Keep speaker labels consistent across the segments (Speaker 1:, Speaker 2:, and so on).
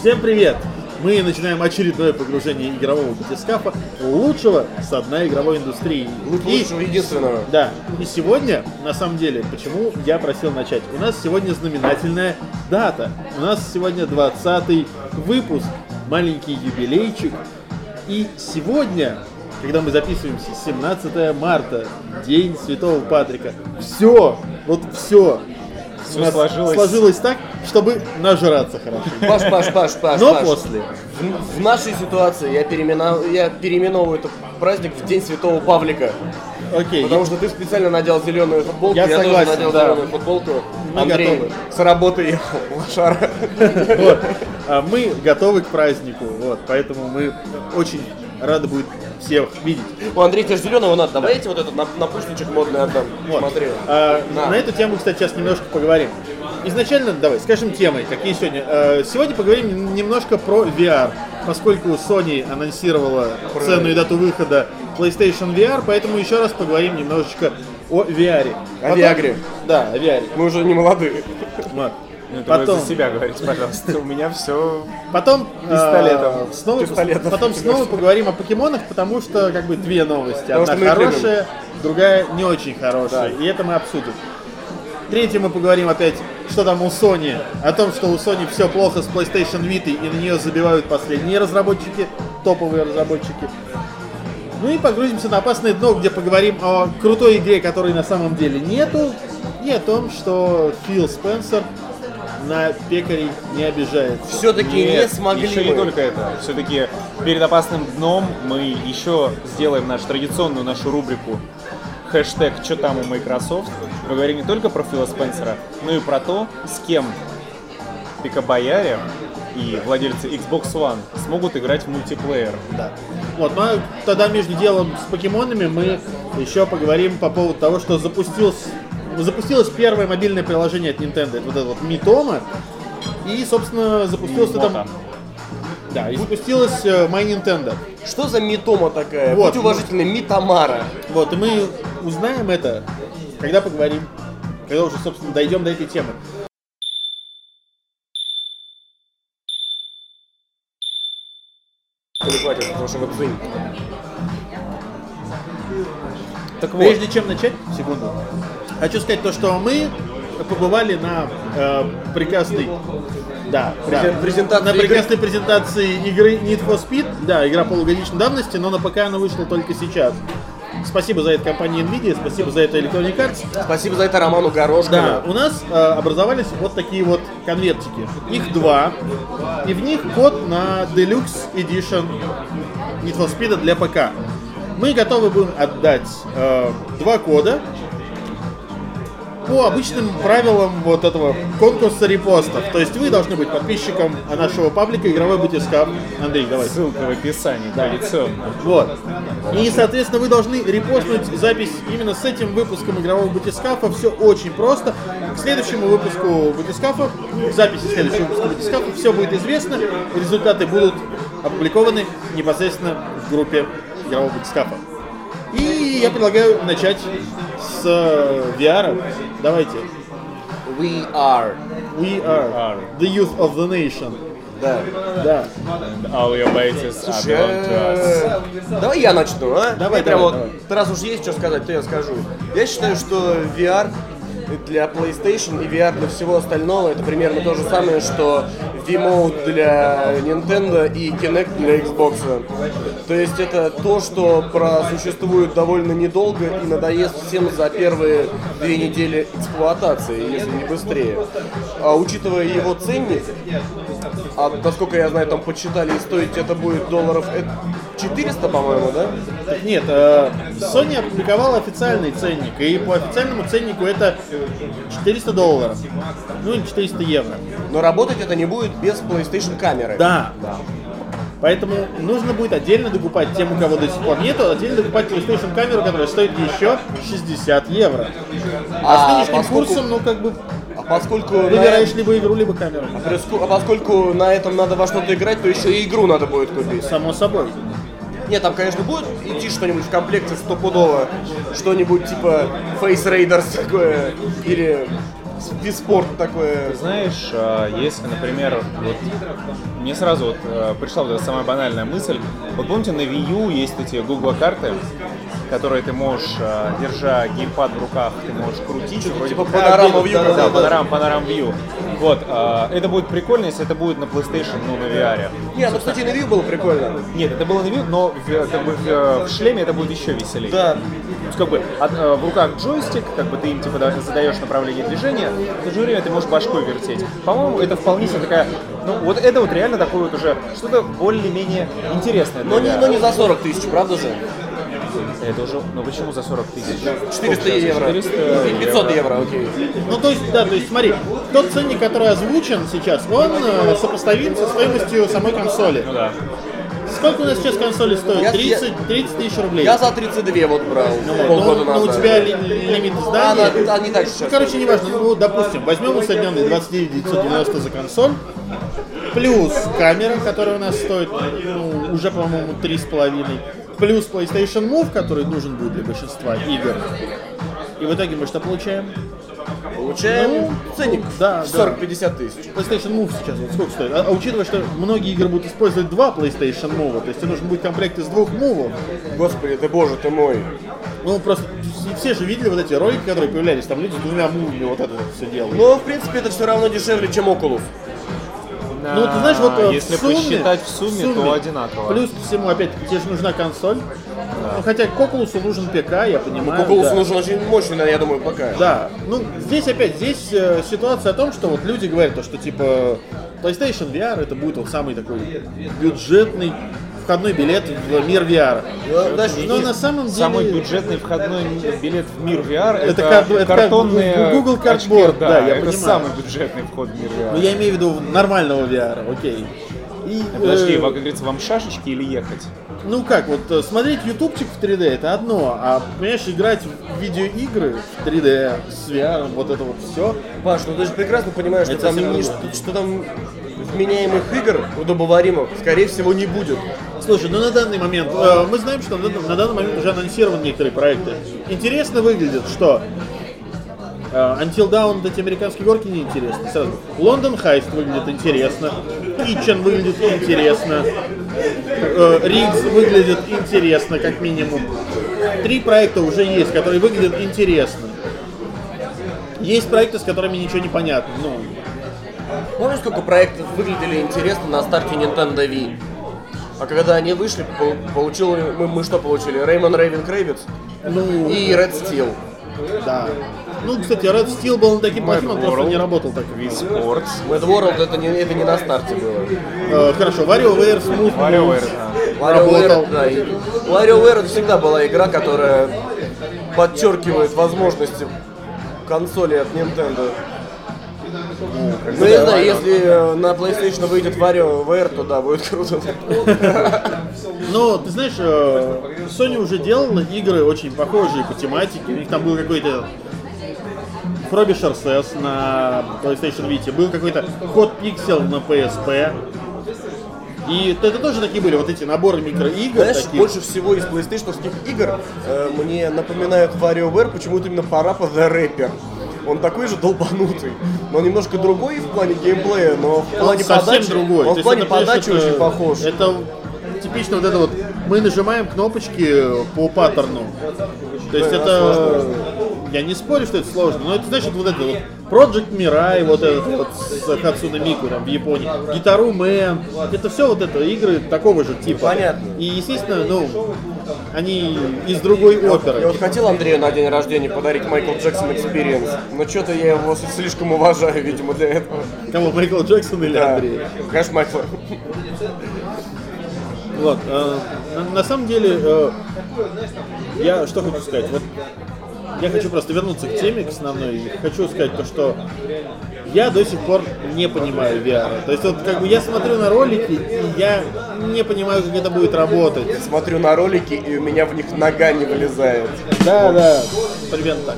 Speaker 1: Всем привет! Мы начинаем очередное погружение игрового батискафа лучшего со дна игровой индустрии.
Speaker 2: Лучшего, единственного.
Speaker 1: Да. И сегодня, на самом деле, почему я просил начать? У нас сегодня знаменательная дата. У нас сегодня 20 выпуск, маленький юбилейчик. И сегодня, когда мы записываемся, 17 марта, День Святого Патрика. Все, вот все.
Speaker 3: Всё сложилось.
Speaker 1: сложилось так, чтобы нажраться хорошо.
Speaker 2: Паш, Паш, Паш, Паш,
Speaker 1: Но
Speaker 2: Паш.
Speaker 1: после.
Speaker 2: В, в нашей ситуации я, переименов- я переименовываю этот праздник в День Святого Павлика.
Speaker 1: Окей.
Speaker 2: Потому что ты специально надел зеленую футболку,
Speaker 1: Я
Speaker 2: я,
Speaker 1: согласен,
Speaker 2: тоже надел
Speaker 1: да.
Speaker 2: зеленую футболку.
Speaker 1: Мы
Speaker 2: Андрей
Speaker 1: готовы.
Speaker 2: с работы ехал, лошара.
Speaker 1: Вот. А мы готовы к празднику, вот, поэтому мы очень рады будет всех видеть.
Speaker 2: У Андрея тебе зеленого надо, давай я тебе вот этот нап- напушничек модный отдам.
Speaker 1: Вот.
Speaker 2: Смотри.
Speaker 1: А,
Speaker 2: На.
Speaker 1: на эту тему, кстати, сейчас немножко поговорим. Изначально, давай, скажем темой, какие сегодня. Э, Сегодня поговорим немножко про VR, поскольку Sony анонсировала цену и дату выхода PlayStation VR, поэтому еще раз поговорим немножечко о VR.
Speaker 2: О Viagra.
Speaker 1: Да, о VR.
Speaker 2: Мы уже не молодые.
Speaker 1: Вот.
Speaker 3: Ну,
Speaker 1: Потом-
Speaker 3: за себя говорите, пожалуйста. У меня все...
Speaker 1: Потом,
Speaker 3: Пистолетом.
Speaker 1: э, снова,
Speaker 2: Пистолетом.
Speaker 1: потом снова поговорим о покемонах, потому что как бы две новости. Одна хорошая, другая не очень хорошая. И это мы обсудим. Третье мы поговорим опять, что там у Sony. О том, что у Sony все плохо с PlayStation Vita и на нее забивают последние разработчики, топовые разработчики. Ну и погрузимся на опасное дно, где поговорим о крутой игре, которой на самом деле нету, и о том, что Фил Спенсер на пекарей не обижается.
Speaker 2: Все-таки не смогли
Speaker 3: еще не только это. Все-таки перед опасным дном мы еще сделаем нашу традиционную нашу рубрику хэштег «Что там у Microsoft?». Мы говорим не только про Фила Спенсера, но и про то, с кем пикабояре и владельцы Xbox One смогут играть в мультиплеер.
Speaker 1: Да. Вот, ну а тогда между делом с покемонами мы еще поговорим по поводу того, что запустилось, запустилось первое мобильное приложение от Nintendo. Это вот это вот Митома. И, собственно, запустилось там... Да, и запустилась э, My Nintendo.
Speaker 2: Что за митома такая?
Speaker 1: Вот.
Speaker 2: Будь уважительны, митомара.
Speaker 1: Вот, и мы узнаем это, когда поговорим. Когда уже, собственно, дойдем до этой темы.
Speaker 2: Хватит, потому что.
Speaker 1: Так вот. Прежде чем начать, секунду, хочу сказать то, что мы побывали на э, прекрасной, да, да,
Speaker 2: Презен- презентации
Speaker 1: на
Speaker 2: игры.
Speaker 1: прекрасной презентации игры Need for Speed, да, игра полугодичной давности, но на ПК она вышла только сейчас. Спасибо за это компании Nvidia, спасибо за это Electronic Arts.
Speaker 2: Спасибо за это Роману Горошкину.
Speaker 1: Да, у нас э, образовались вот такие вот конвертики. Их два, и в них код на Deluxe Edition Need for Speed для ПК. Мы готовы будем отдать э, два кода по обычным правилам вот этого конкурса репостов. То есть вы должны быть подписчиком нашего паблика «Игровой батискаф». Андрей, давай.
Speaker 3: Ссылка в описании, традиционно.
Speaker 1: Вот. И, соответственно, вы должны репостнуть запись именно с этим выпуском игрового батискафа. Все очень просто. К следующему выпуску батискафа, к записи следующего выпуска батискафа, все будет известно. Результаты будут опубликованы непосредственно в группе игрового батискафа. И я предлагаю начать с э, VR. Давайте.
Speaker 2: We are.
Speaker 1: We are the youth of the nation.
Speaker 2: Да.
Speaker 1: Да.
Speaker 3: All your bases are
Speaker 2: Слушай,
Speaker 3: belong to us.
Speaker 2: э, давай я начну, а?
Speaker 1: Давай,
Speaker 2: Я прям
Speaker 1: давай,
Speaker 2: вот,
Speaker 1: давай.
Speaker 2: ты раз уж есть что сказать, то я скажу. Я считаю, что VR для PlayStation и VR для всего остального это примерно то же самое, что V-Mode для Nintendo и Kinect для Xbox. То есть это то, что просуществует довольно недолго и надоест всем за первые две недели эксплуатации, если не быстрее. А учитывая его ценник, а насколько я знаю, там подсчитали, стоить это будет долларов э, 400, по-моему, да?
Speaker 1: Нет, э, Sony опубликовала официальный ценник, и по официальному ценнику это 400 долларов, ну или 400 евро.
Speaker 2: Но работать это не будет без PlayStation камеры.
Speaker 1: Да. Поэтому нужно будет отдельно докупать тем, у кого до сих пор нету, отдельно докупать PlayStation камеру, которая стоит еще 60 евро. А,
Speaker 2: А
Speaker 1: с нынешним
Speaker 2: поскольку-
Speaker 1: курсом, ну как бы,
Speaker 2: А поскольку на,
Speaker 1: выбираешь либо игру, либо камеру.
Speaker 2: а поскольку на этом надо во что-то играть, то еще и игру надо будет купить.
Speaker 1: Само собой.
Speaker 2: Нет, там, конечно, будет идти что-нибудь в комплекте стопудово. Что-нибудь типа Face Raiders такое. Или вид спорта такое.
Speaker 3: Знаешь, а, если, например, вот мне сразу вот а, пришла вот эта самая банальная мысль. Вот помните, на Wii U есть эти Google карты, которые ты можешь, а, держа геймпад в руках, ты можешь крутить. вроде
Speaker 2: типа панорама view,
Speaker 3: да,
Speaker 2: да,
Speaker 3: да. панорам, панорам view. Вот, а, это будет прикольно, если это будет на PlayStation, ну, на VR.
Speaker 2: Не, ну, кстати, на Wii было прикольно.
Speaker 3: Нет, это было на Wii, но в, как бы, в, в шлеме это будет еще веселее.
Speaker 2: Да.
Speaker 3: То есть, как бы от- э, в руках джойстик, как бы ты им типа да- задаешь направление движения, в то же время ты можешь башкой вертеть. По-моему, это вполне себе такая, ну вот это вот реально такое вот уже что-то более-менее интересное.
Speaker 2: Но не, но не за 40 тысяч, правда же?
Speaker 3: Это уже, ну почему за 40 тысяч?
Speaker 2: 400
Speaker 3: Сколько сейчас?
Speaker 2: евро.
Speaker 3: 400
Speaker 2: 500 евро, окей.
Speaker 1: Ну, то есть, да, то есть, смотри, тот ценник, который озвучен сейчас, он э, сопоставим со стоимостью самой консоли.
Speaker 3: Ну да.
Speaker 1: Сколько у нас сейчас консоли стоит?
Speaker 2: Я-
Speaker 1: 30, 30 тысяч рублей.
Speaker 2: Я за 32 вот брал
Speaker 1: Вот,
Speaker 2: полгода
Speaker 1: ну, ну,
Speaker 2: назад.
Speaker 1: у тебя ли- лимит
Speaker 2: А,
Speaker 1: издания.
Speaker 2: она, она не так
Speaker 1: Ну,
Speaker 2: сейчас.
Speaker 1: короче, неважно, ну, допустим, возьмем усредненный 29 990 за консоль, плюс камера, которая у нас стоит, ну, уже, по-моему, 3,5, плюс PlayStation Move, который нужен будет для большинства игр. И в итоге мы что получаем?
Speaker 2: Получаем
Speaker 1: Ну,
Speaker 2: ценник
Speaker 1: да,
Speaker 2: в
Speaker 1: да.
Speaker 2: 40-50 тысяч.
Speaker 1: PlayStation Move сейчас вот сколько стоит? А, а учитывая, что многие игры будут использовать два PlayStation Move, то есть тебе нужен будет комплект из двух мувов,
Speaker 2: Господи, ты боже ты мой.
Speaker 1: ну просто все же видели вот эти ролики, которые появлялись, там люди с двумя мувами вот это все делают.
Speaker 2: Но, в принципе, это все равно дешевле, чем Oculus.
Speaker 1: Ну, ты знаешь, вот э,
Speaker 3: если
Speaker 1: в сумме,
Speaker 3: посчитать в сумме,
Speaker 1: в
Speaker 3: то одинаково.
Speaker 1: Плюс ко всему, опять, тебе же нужна консоль. Ну, хотя к Oculus нужен ПК, я понимаю.
Speaker 2: Oculus
Speaker 1: да.
Speaker 2: нужен очень мощный, я думаю, пока.
Speaker 1: Да, ну здесь опять, здесь э, ситуация о том, что вот люди говорят, то, что типа PlayStation VR это будет вот самый такой бюджетный входной билет в мир VR.
Speaker 2: Ну, подожди,
Speaker 1: Но на самом деле...
Speaker 3: Самый бюджетный входной билет в мир VR это,
Speaker 1: кар- это
Speaker 3: картонные
Speaker 1: как Google
Speaker 3: очки,
Speaker 1: Cardboard,
Speaker 3: да,
Speaker 1: да, я
Speaker 3: это
Speaker 1: понимаю.
Speaker 3: самый бюджетный вход в мир VR.
Speaker 1: Ну я имею в виду нормального VR, окей. И,
Speaker 3: Подожди,
Speaker 1: э,
Speaker 3: вам, как говорится, вам шашечки или ехать?
Speaker 1: Ну как, вот э, смотреть ютубчик в 3D это одно, а понимаешь, играть в видеоигры в 3D с VR, вот это вот все.
Speaker 2: Паш, ну ты же прекрасно понимаешь, что
Speaker 1: Это
Speaker 2: там, не- что, что там вменяемых игр удобоваримых, скорее всего, не будет.
Speaker 1: Слушай, ну на данный момент, э, мы знаем, что на, на данный момент уже анонсированы некоторые проекты. Интересно выглядит, что э, Until Dawn, эти американские горки неинтересны. Сразу. Лондон Хайст выглядит интересно. Kitchen выглядит интересно. Э, выглядит интересно, как минимум. Три проекта уже есть, которые выглядят интересно. Есть проекты, с которыми ничего не понятно. Ну,
Speaker 2: Помнишь, сколько проектов выглядели интересно на старте Nintendo Wii? А когда они вышли, пол- получил, мы, мы что получили? Реймон Рейвен Крейвиц
Speaker 1: ну,
Speaker 2: и Red Steel.
Speaker 1: да. Ну, кстати, Red Steel был таким плохим, он просто не работал так.
Speaker 3: Wii Sports.
Speaker 2: Mad World это не, это не на старте было.
Speaker 1: Э, хорошо, WarioWare Smooth
Speaker 3: WarioWare, да.
Speaker 2: WarioWare,
Speaker 1: Работал.
Speaker 2: да, WarioWare всегда была игра, которая подчеркивает возможности консоли от Nintendo. Ну, я знаю, если э, на PlayStation выйдет WarioWare, то да, будет круто.
Speaker 1: Но, ты знаешь, э, Sony уже делала игры очень похожие по тематике. У них там был какой-то Frobisher SES на PlayStation Vita, был какой-то Hot Pixel на PSP. И это тоже такие были, вот эти наборы микроигр.
Speaker 2: Знаешь,
Speaker 1: таких.
Speaker 2: больше всего из PlayStation игр э, мне напоминают WarioWare почему-то именно Parappa the Rapper. Он такой же долбанутый, но немножко другой в плане геймплея, но в
Speaker 1: Он
Speaker 2: плане
Speaker 1: совсем
Speaker 2: подачи,
Speaker 1: другой.
Speaker 2: он в плане
Speaker 1: это,
Speaker 2: подачи
Speaker 1: понимаешь,
Speaker 2: очень
Speaker 1: это-
Speaker 2: похож.
Speaker 1: Это типично вот это вот, мы нажимаем кнопочки по паттерну. То есть
Speaker 2: Да,
Speaker 1: это, я не спорю, что это сложно, но это значит вот это вот Project Mirai, вот этот вот с Хацуна Мику там в Японии, Гитару Мэн, это все вот это игры такого же типа.
Speaker 2: Понятно.
Speaker 1: И естественно, ну, они из другой
Speaker 2: Я
Speaker 1: оперы.
Speaker 2: вот хотел Андрею на день рождения подарить Майкл Джексон Experience, но что-то я его слишком уважаю, видимо, для этого.
Speaker 1: Кого, Майкл Джексон или
Speaker 2: Да.
Speaker 1: Андрей?
Speaker 2: Конечно, Майкл.
Speaker 1: Вот, э, на, на самом деле, э, я что хочу сказать, вот я хочу просто вернуться к теме, к основной, и хочу сказать то, что я до сих пор не понимаю VR. То есть вот как бы я смотрю на ролики, и я не понимаю, как это будет работать.
Speaker 2: Смотрю на ролики, и у меня в них нога не вылезает.
Speaker 1: Да, да, примерно так.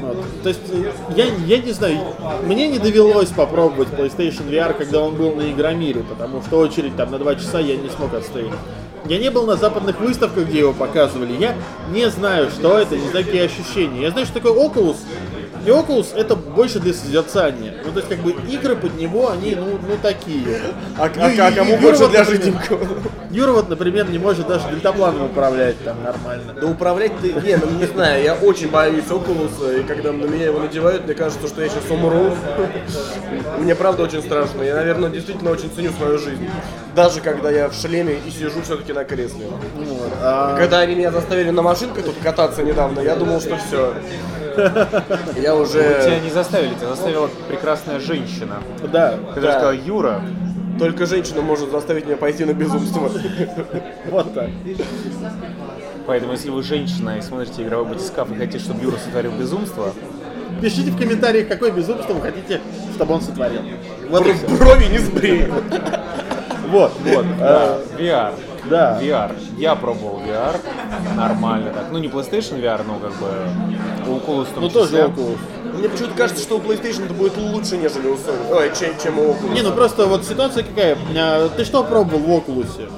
Speaker 1: Вот. То есть э, я, я не знаю, мне не довелось попробовать PlayStation VR, когда он был на Игромире, потому что очередь там на два часа я не смог отстоять. Я не был на западных выставках, где его показывали. Я не знаю, что это, не знаю, какие ощущения. Я знаю, что такое Oculus, И Oculus это больше для созерцания. Ну, то есть, как бы, игры под него, они, ну, ну такие.
Speaker 2: А,
Speaker 1: Ну,
Speaker 2: а-
Speaker 1: и-
Speaker 2: а кому
Speaker 1: Юра
Speaker 2: больше
Speaker 1: вот,
Speaker 2: для жиденького?
Speaker 1: Юра вот, например, не может даже дельтапланом управлять там нормально.
Speaker 2: Да управлять ты... Не, ну не знаю, я очень боюсь Oculus, и когда на меня его надевают, мне кажется, что я сейчас умру. Мне правда очень страшно. Я, наверное, действительно очень ценю свою жизнь. Даже когда я в шлеме и сижу все-таки на кресле.
Speaker 1: Вот. А,
Speaker 2: Когда они меня заставили на машинках тут кататься недавно, я думал, что все. Я
Speaker 3: Тебя
Speaker 2: уже...
Speaker 3: не заставили, тебя заставила прекрасная женщина,
Speaker 1: да,
Speaker 3: которая
Speaker 2: Да.
Speaker 3: сказала, Юра,
Speaker 2: Только женщина может заставить меня пойти на безумство.
Speaker 1: вот так.
Speaker 3: поэтому если вы женщина и смотрите игровой батискаф и хотите, чтобы Юра сотворил безумство,
Speaker 1: Пишите в комментариях, какое безумство вы хотите, чтобы он сотворил. Вот.
Speaker 2: Брови не сбрею.
Speaker 1: Вот, вот. а,
Speaker 3: VR.
Speaker 1: Да.
Speaker 3: VR. Я пробовал VR, нормально так. Ну не PlayStation VR, но как бы у Oculus
Speaker 1: Ну тоже Oculus.
Speaker 2: Мне почему-то кажется, что у PlayStation это будет лучше, нежели у Sony. Ой, чем, чем у Oculus.
Speaker 1: Не, ну просто вот ситуация какая. А, Ты что пробовал в Oculus?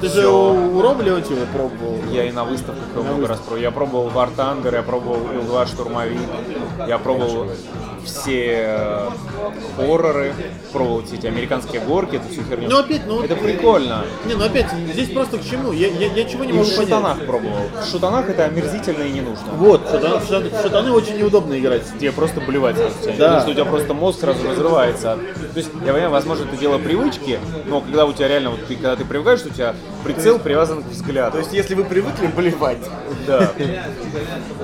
Speaker 1: Ты же
Speaker 3: Всё.
Speaker 1: у, у Рома Леонтьева пробовал.
Speaker 3: Я и на выставках его много раз пробовал. Я пробовал War Thunder, я пробовал Ил-2 Штурмовик, я пробовал все э, хорроры, пробовал все эти американские горки, эту всю херню.
Speaker 1: Ну опять, ну...
Speaker 3: Это прикольно.
Speaker 1: Не, ну опять, здесь просто к чему? Я, я, я чего не
Speaker 3: И в
Speaker 1: могу понять.
Speaker 3: шутанах пробовал. В шутанах это омерзительно и не нужно.
Speaker 1: Вот, шутан- шутан- в шутаны очень неудобно играть.
Speaker 3: Тебе просто блевать сразу тянет.
Speaker 1: Да.
Speaker 3: Потому что у тебя просто мозг сразу разрывается. То есть, я понимаю, возможно, это дело привычки, но когда у тебя реально, вот ты, когда ты привыкаешь, у тебя прицел привязан к взгляду.
Speaker 2: То есть, если вы привыкли болевать,
Speaker 3: да.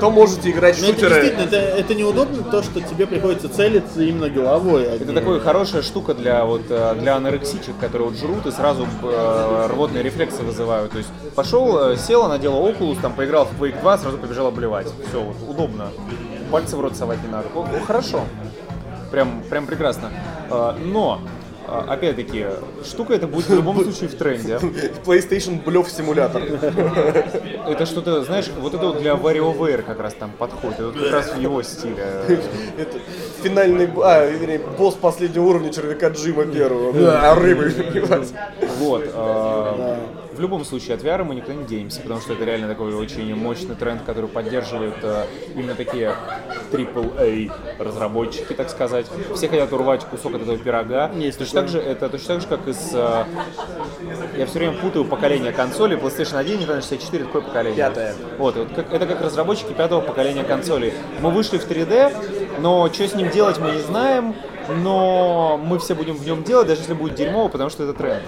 Speaker 2: то можете играть в
Speaker 1: Ну, это
Speaker 2: шутеры.
Speaker 1: действительно, это, это неудобно, то, что тебе приходится целиться именно головой. а
Speaker 3: Это
Speaker 1: не-
Speaker 3: такая хорошая штука для вот э, для анорексичек, которые вот жрут и сразу э, рвотные рефлексы вызывают. То есть пошел, э, села, надела Oculus, там поиграл в Quake 2, сразу побежал обливать. Все, вот, удобно. Пальцы в рот совать не надо. О, хорошо. Прям, прям прекрасно. Э, Но Опять-таки, штука это будет в любом случае в тренде.
Speaker 2: PlayStation блев симулятор.
Speaker 3: Это что-то, знаешь, вот это вот для WarioWare как раз там подходит. Это как раз в его стиле.
Speaker 2: Это финальный, а, вернее, босс последнего уровня червяка Джима первого. Да, рыбы.
Speaker 3: Вот. В любом случае, от VR мы никуда не денемся, потому что это реально такой очень мощный тренд, который поддерживает э, именно такие AAA разработчики, так сказать. Все хотят урвать кусок от этого пирога.
Speaker 1: Есть
Speaker 3: точно так же, это точно так же, как и с... э, Я все время путаю поколение консолей. PlayStation 1, Nintendo 64, такое поколение.
Speaker 2: Пятое.
Speaker 3: Вот, вот как, это как разработчики пятого поколения консолей. Мы вышли в 3D, но что с ним делать мы не знаем, но мы все будем в нем делать, даже если будет дерьмово, потому что это тренд.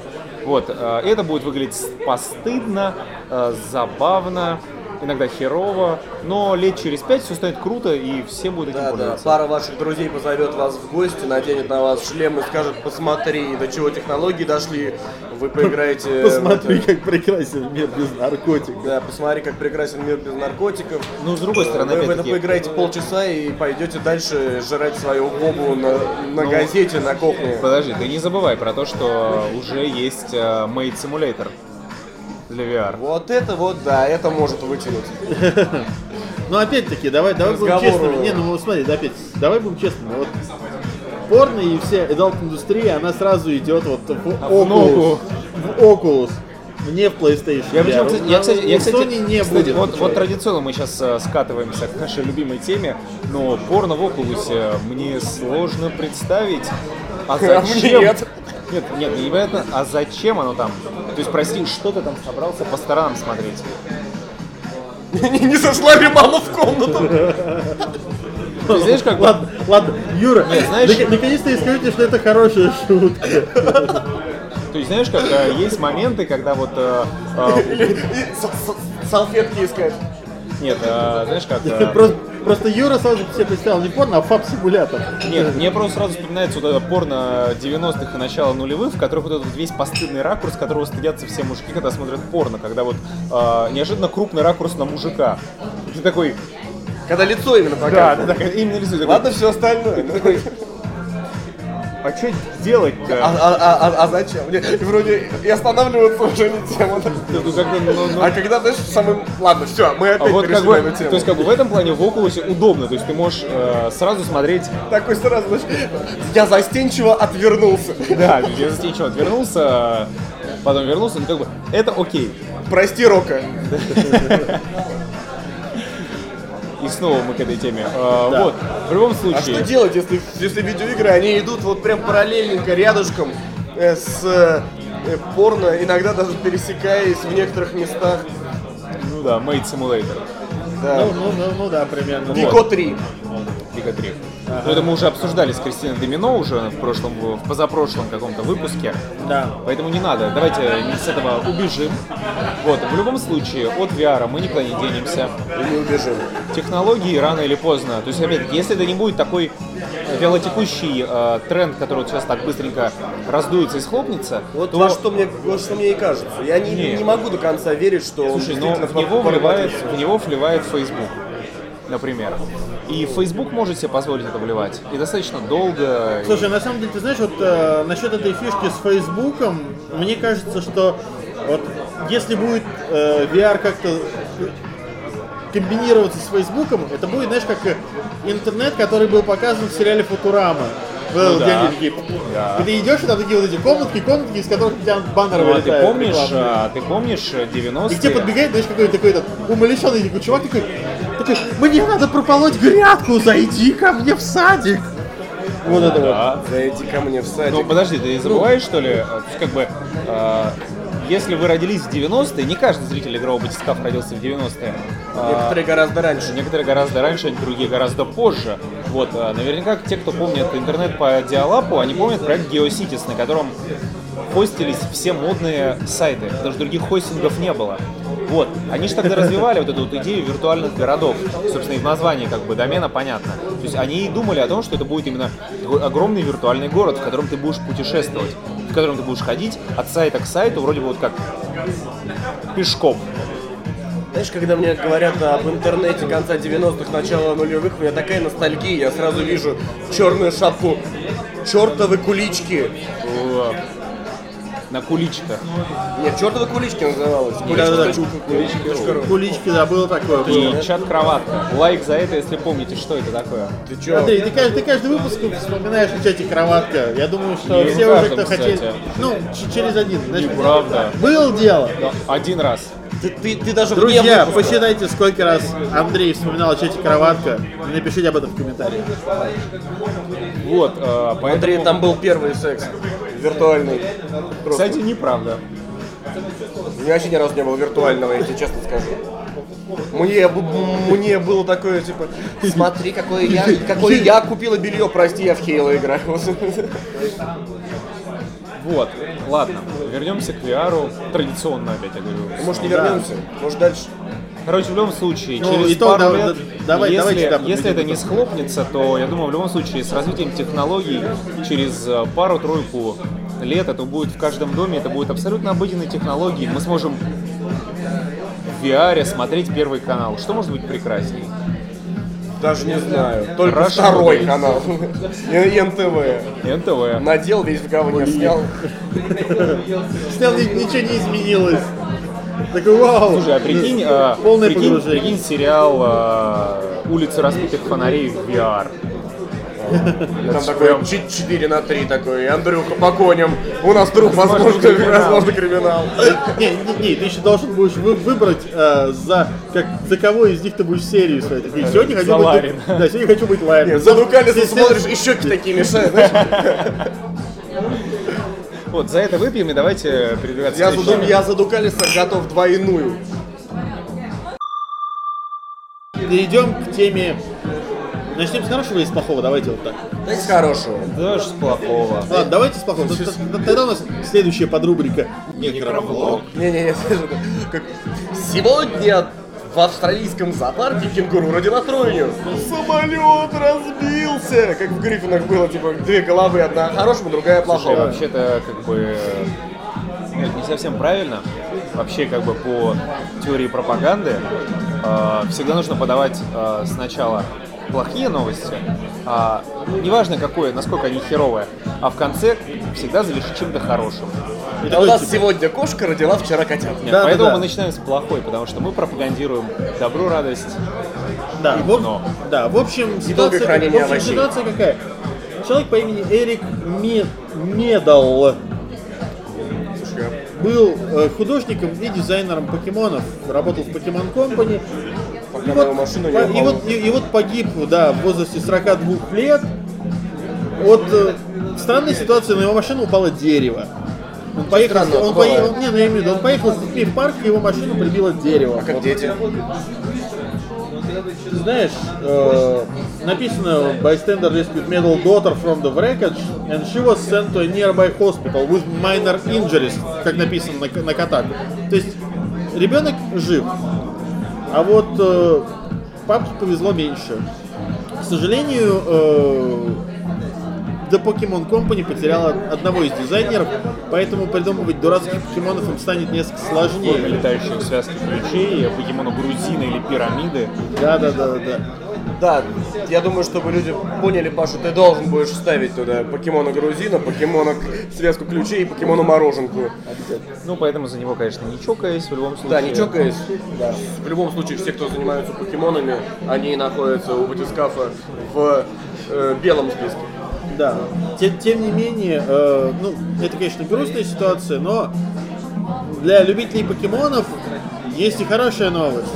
Speaker 3: Вот, э, это будет выглядеть постыдно, э, забавно, иногда херово, но лет через пять все станет круто и все будут этим
Speaker 2: Да, да.
Speaker 3: пользоваться.
Speaker 2: Пара ваших друзей позовет вас в гости, наденет на вас шлем и скажет, посмотри, до чего технологии дошли, вы поиграете...
Speaker 1: Посмотри,
Speaker 2: это».
Speaker 1: как прекрасен мир без наркотиков.
Speaker 2: Да, посмотри, как прекрасен мир без наркотиков.
Speaker 3: Ну, с другой стороны,
Speaker 2: Вы в это поиграете полчаса и пойдете дальше жрать свою бобу на, на
Speaker 3: Ну,
Speaker 2: газете, на кухне.
Speaker 3: подожди, ты не забывай про то, что уже есть э, Made Simulator для VR.
Speaker 2: Вот это вот, да, это может вытянуть.
Speaker 1: Но опять-таки, давай, давай будем честными. Не, ну смотри, да, опять, давай будем честными. Вот порно и вся adult индустрия, она сразу идет вот в Oculus.
Speaker 3: ногу.
Speaker 1: В Oculus. Не в PlayStation.
Speaker 3: Я причем, кстати, я, кстати, я, кстати,
Speaker 1: Sony не
Speaker 3: кстати,
Speaker 1: будет.
Speaker 3: вот, вот традиционно мы сейчас э, скатываемся к нашей любимой теме, но порно в Oculus мне сложно представить. А
Speaker 2: мне
Speaker 3: зачем?
Speaker 2: нет.
Speaker 3: Нет, нет, непонятно, а зачем оно там? То есть, прости, что ты там собрался по сторонам смотреть?
Speaker 2: Не, не зашла ли мама в комнату?
Speaker 3: Ты знаешь, как
Speaker 1: Ладно, ладно, Юра, наконец-то и скажите, что это хорошая шутка.
Speaker 3: То есть, знаешь, как э, есть моменты, когда вот... э, э,
Speaker 2: салфетки искать.
Speaker 3: Нет, э, знаешь, как... э,
Speaker 1: Просто, просто Юра сразу себе представил не порно, а фаб-симулятор.
Speaker 3: Нет, мне просто сразу вспоминается вот это порно 90-х и начала нулевых, в которых вот этот вот весь постыдный ракурс, которого стыдятся все мужики, когда смотрят порно, когда вот э, неожиданно крупный ракурс на мужика. Ты такой,
Speaker 2: Когда лицо именно
Speaker 3: да,
Speaker 2: показывает.
Speaker 3: да, да, именно лицо, такой,
Speaker 2: Ладно, все остальное.
Speaker 3: А что
Speaker 2: А,
Speaker 3: делать-то?
Speaker 2: а, а, а- а зачем? Мне вроде и останавливаться уже не тема.
Speaker 3: Ну, как бы, ну, ну,
Speaker 2: А когда, знаешь, самым... Ладно, все, мы
Speaker 3: а
Speaker 2: опять
Speaker 3: вот как бы,
Speaker 2: эту тему.
Speaker 3: то есть как бы в этом плане в Oculus удобно, то есть ты можешь э, сразу смотреть,
Speaker 2: Такой сразу, знаешь, я застенчиво отвернулся.
Speaker 3: да, я застенчиво отвернулся, потом вернулся, ну как бы это окей.
Speaker 2: Прости, Рока.
Speaker 3: И снова мы к этой теме. А,
Speaker 1: Да.
Speaker 3: Вот, в любом
Speaker 2: А
Speaker 3: случае.
Speaker 2: что делать, если, если видеоигры, они идут вот прям параллельненько, рядышком э, с э, порно, иногда даже пересекаясь в некоторых местах.
Speaker 3: Ну да, Made Simulator.
Speaker 2: Да.
Speaker 1: Ну, ну, ну, ну да, примерно.
Speaker 2: Дико 3.
Speaker 3: Лига 3. Ну, это мы уже обсуждали с Кристиной Домино уже в прошлом, в позапрошлом каком-то выпуске.
Speaker 1: Да.
Speaker 3: Поэтому не надо. Давайте не с этого убежим. Вот, в любом случае, от VR мы никуда не денемся.
Speaker 2: И не убежим.
Speaker 3: Технологии рано или поздно. То есть, опять, если это не будет такой вялотекущий э, тренд, который вот сейчас так быстренько раздуется и схлопнется,
Speaker 2: Вот
Speaker 3: то
Speaker 2: во что мне, вот что мне и кажется. Я не,
Speaker 3: Не.
Speaker 2: не могу до конца верить, что он
Speaker 3: Слушай, но
Speaker 2: действительно
Speaker 3: в него, вливает, в него вливает Facebook, например. И Facebook может себе позволить это вливать. И достаточно долго. и-
Speaker 1: Слушай, на самом деле, ты знаешь, вот э, насчет этой фишки с Фейсбуком, мне кажется, что вот если будет э, VR как-то комбинироваться с Фейсбуком, это будет, знаешь, как э, интернет, который был показан в сериале Футурама. Где
Speaker 3: да.
Speaker 1: такие,
Speaker 3: Да.
Speaker 1: Ты идешь, и там такие вот эти комнатки, комнатки, из которых у тебя баннеры
Speaker 3: Ну, а ты
Speaker 1: вылетают
Speaker 3: помнишь,
Speaker 1: рекламные.
Speaker 3: а, ты помнишь э, 90-е?
Speaker 1: И к тебе подбегает, знаешь, какой-то такой этот умалишенный такой чувак такой, такой, мне надо прополоть грядку, зайди ко мне в садик. Вот это вот.
Speaker 3: Да.
Speaker 2: Зайди ко мне в садик.
Speaker 3: Ну подожди, ты забываешь, что ли? э, Как бы, э, если вы родились в 90-е, не каждый зритель игрового батискаф родился в 90-е. А,
Speaker 2: Некоторые гораздо раньше.
Speaker 3: Некоторые гораздо раньше, другие гораздо позже. Вот, а, наверняка те, кто помнит интернет по диалапу, они помнят проект GeoCities, на котором хостились все модные сайты, потому что других хостингов не было. Вот, они же тогда развивали вот эту вот идею виртуальных городов. Собственно, и в названии как бы домена понятно. То есть они и думали о том, что это будет именно такой огромный виртуальный город, в котором ты будешь путешествовать, в котором ты будешь ходить от сайта к сайту, вроде бы вот как пешком.
Speaker 2: Знаешь, когда мне говорят об интернете конца 90-х, начала нулевых, у меня такая ностальгия, я сразу вижу черную шапку чертовы кулички.
Speaker 3: На куличках.
Speaker 2: Нет, чертовы кулички называлось. Куличка, куличка.
Speaker 1: Кулички, да, было такое. было.
Speaker 3: И чат-кроватка. Лайк за это, если помните, что это такое.
Speaker 2: Ты чё?
Speaker 1: Андрей, ты каждый, ты каждый выпуск вспоминаешь в чате кроватка. Я думаю, что
Speaker 3: Не
Speaker 1: все уже,
Speaker 3: каждом,
Speaker 1: кто хотели.
Speaker 3: кстати.
Speaker 1: Ну, ч- через один. знаешь,
Speaker 3: Неправда.
Speaker 1: Был дело.
Speaker 3: Один раз.
Speaker 2: Ты, ты, ты даже
Speaker 1: Друзья,
Speaker 2: выпуска.
Speaker 1: посчитайте, сколько раз Андрей вспоминал о чате кроватка. И напишите об этом в комментариях.
Speaker 3: Вот, э, поэтому...
Speaker 2: Андрея там был первый секс. Виртуальный. Просто.
Speaker 3: Кстати, неправда.
Speaker 2: У меня вообще ни разу не было виртуального, я тебе честно скажу. Мне, б- мне было такое, типа, смотри, какое я, какое я купила белье, прости, я в Хейла играю.
Speaker 3: Вот, ладно, вернемся к VR, традиционно опять я говорю.
Speaker 2: Может, не вернемся? Может, дальше?
Speaker 3: Короче, в любом случае,
Speaker 1: Ну,
Speaker 3: через
Speaker 1: итог,
Speaker 3: пару лет,
Speaker 1: да, давай-
Speaker 3: если, если это не схлопнется, то я думаю, в любом случае, с развитием технологий, через э, пару-тройку лет это будет в каждом доме, это будет абсолютно обыденной технологией. Мы сможем в VR смотреть первый канал. Что может быть прекрасней?
Speaker 2: Даже не знаю. Только
Speaker 3: Russian
Speaker 2: второй
Speaker 3: Today.
Speaker 2: канал. И НТВ.
Speaker 3: НТВ.
Speaker 2: Надел весь в говне, снял.
Speaker 1: Снял, ни- ничего не изменилось. Такой, вау.
Speaker 3: Слушай, а прикинь, э,
Speaker 1: Полное
Speaker 3: прикинь,
Speaker 1: погружение.
Speaker 3: прикинь сериал э, «Улицы разбитых фонарей» в VR.
Speaker 2: Там такой 4 на 3 такой. Андрюха, по коням. У нас труп,
Speaker 3: Возможно,
Speaker 2: возможно,
Speaker 3: криминал.
Speaker 1: Не, не, не, ты еще должен будешь вы- выбрать, э, за, как, за кого из них ты будешь серию смотреть. Такой, сегодня хочу быть...
Speaker 3: Ларин.
Speaker 1: Да, сегодня хочу быть Ларин.
Speaker 2: За Дукалиса смотришь, и щеки такие мешают?
Speaker 3: Вот, за это выпьем и давайте передвигаться
Speaker 2: Я
Speaker 3: к
Speaker 2: за,
Speaker 3: следующей
Speaker 2: Ду- я за Дукалиса готов двойную.
Speaker 1: Перейдем к теме... Начнем с хорошего или с плохого? Давайте вот так.
Speaker 2: С хорошего.
Speaker 3: Даже с плохого.
Speaker 1: Ладно, давайте с плохого. Тогда у нас следующая подрубрика. Микровлог.
Speaker 2: Не-не-не, как... Сегодня в австралийском зоопарке кенгуру родила тройню. Самолет разбился! Как в Гриффинах было, типа, две головы, одна хорошего, другая
Speaker 3: Слушай,
Speaker 2: плохого.
Speaker 3: вообще-то, как бы, это не совсем правильно. Вообще, как бы, по теории пропаганды, э, всегда нужно подавать э, сначала плохие новости, а неважно какое, насколько они херовые, а в конце всегда завершить чем-то хорошим.
Speaker 1: И
Speaker 2: А у нас
Speaker 1: типа,
Speaker 2: сегодня кошка родила вчера котят.
Speaker 3: Нет,
Speaker 1: Да, да,
Speaker 3: поэтому
Speaker 1: да.
Speaker 3: мы начинаем с плохой, потому что мы пропагандируем добро, радость.
Speaker 1: Да, в, об-
Speaker 3: Но.
Speaker 1: да, в общем, ситуация, в общем,
Speaker 2: овощей.
Speaker 1: ситуация какая? Человек по имени Эрик Ме- Медал был э, художником и дизайнером покемонов, работал в Pokemon Company. И вот,
Speaker 2: машину
Speaker 1: по- и,
Speaker 2: упал.
Speaker 1: вот, и, и вот погиб, да, в возрасте 42 лет. От э, странной ситуации на его машину упало дерево. Он поехал,
Speaker 2: странного
Speaker 1: он,
Speaker 2: бывает?
Speaker 1: поехал, не, ну я имею в виду, он поехал с детьми в парк, и его машину прибило дерево.
Speaker 2: А как дети?
Speaker 1: Ты знаешь, э, написано bystander rescued middle daughter from the wreckage and she was sent to a nearby hospital with minor injuries, как написано на, на Катаку. То есть ребенок жив, а вот э, папке повезло меньше. К сожалению, э, The Pokemon Company потеряла одного из дизайнеров, поэтому придумывать дурацких покемонов им станет несколько сложнее.
Speaker 3: летающих связки ключей, покемона грузина или пирамиды.
Speaker 1: Да, да, да, да.
Speaker 2: Да, я думаю, чтобы люди поняли, Паша, ты должен будешь вставить туда покемона грузина, покемона связку ключей и покемона мороженку.
Speaker 3: Ну, поэтому за него, конечно, не чокаясь в любом случае.
Speaker 2: Да, не чокаясь. Да. В любом случае, все, кто занимаются покемонами, они находятся у батискафа в э, белом списке.
Speaker 1: Да. Тем, тем не менее, э, ну, это, конечно, грустная ситуация, но для любителей покемонов есть и хорошая новость.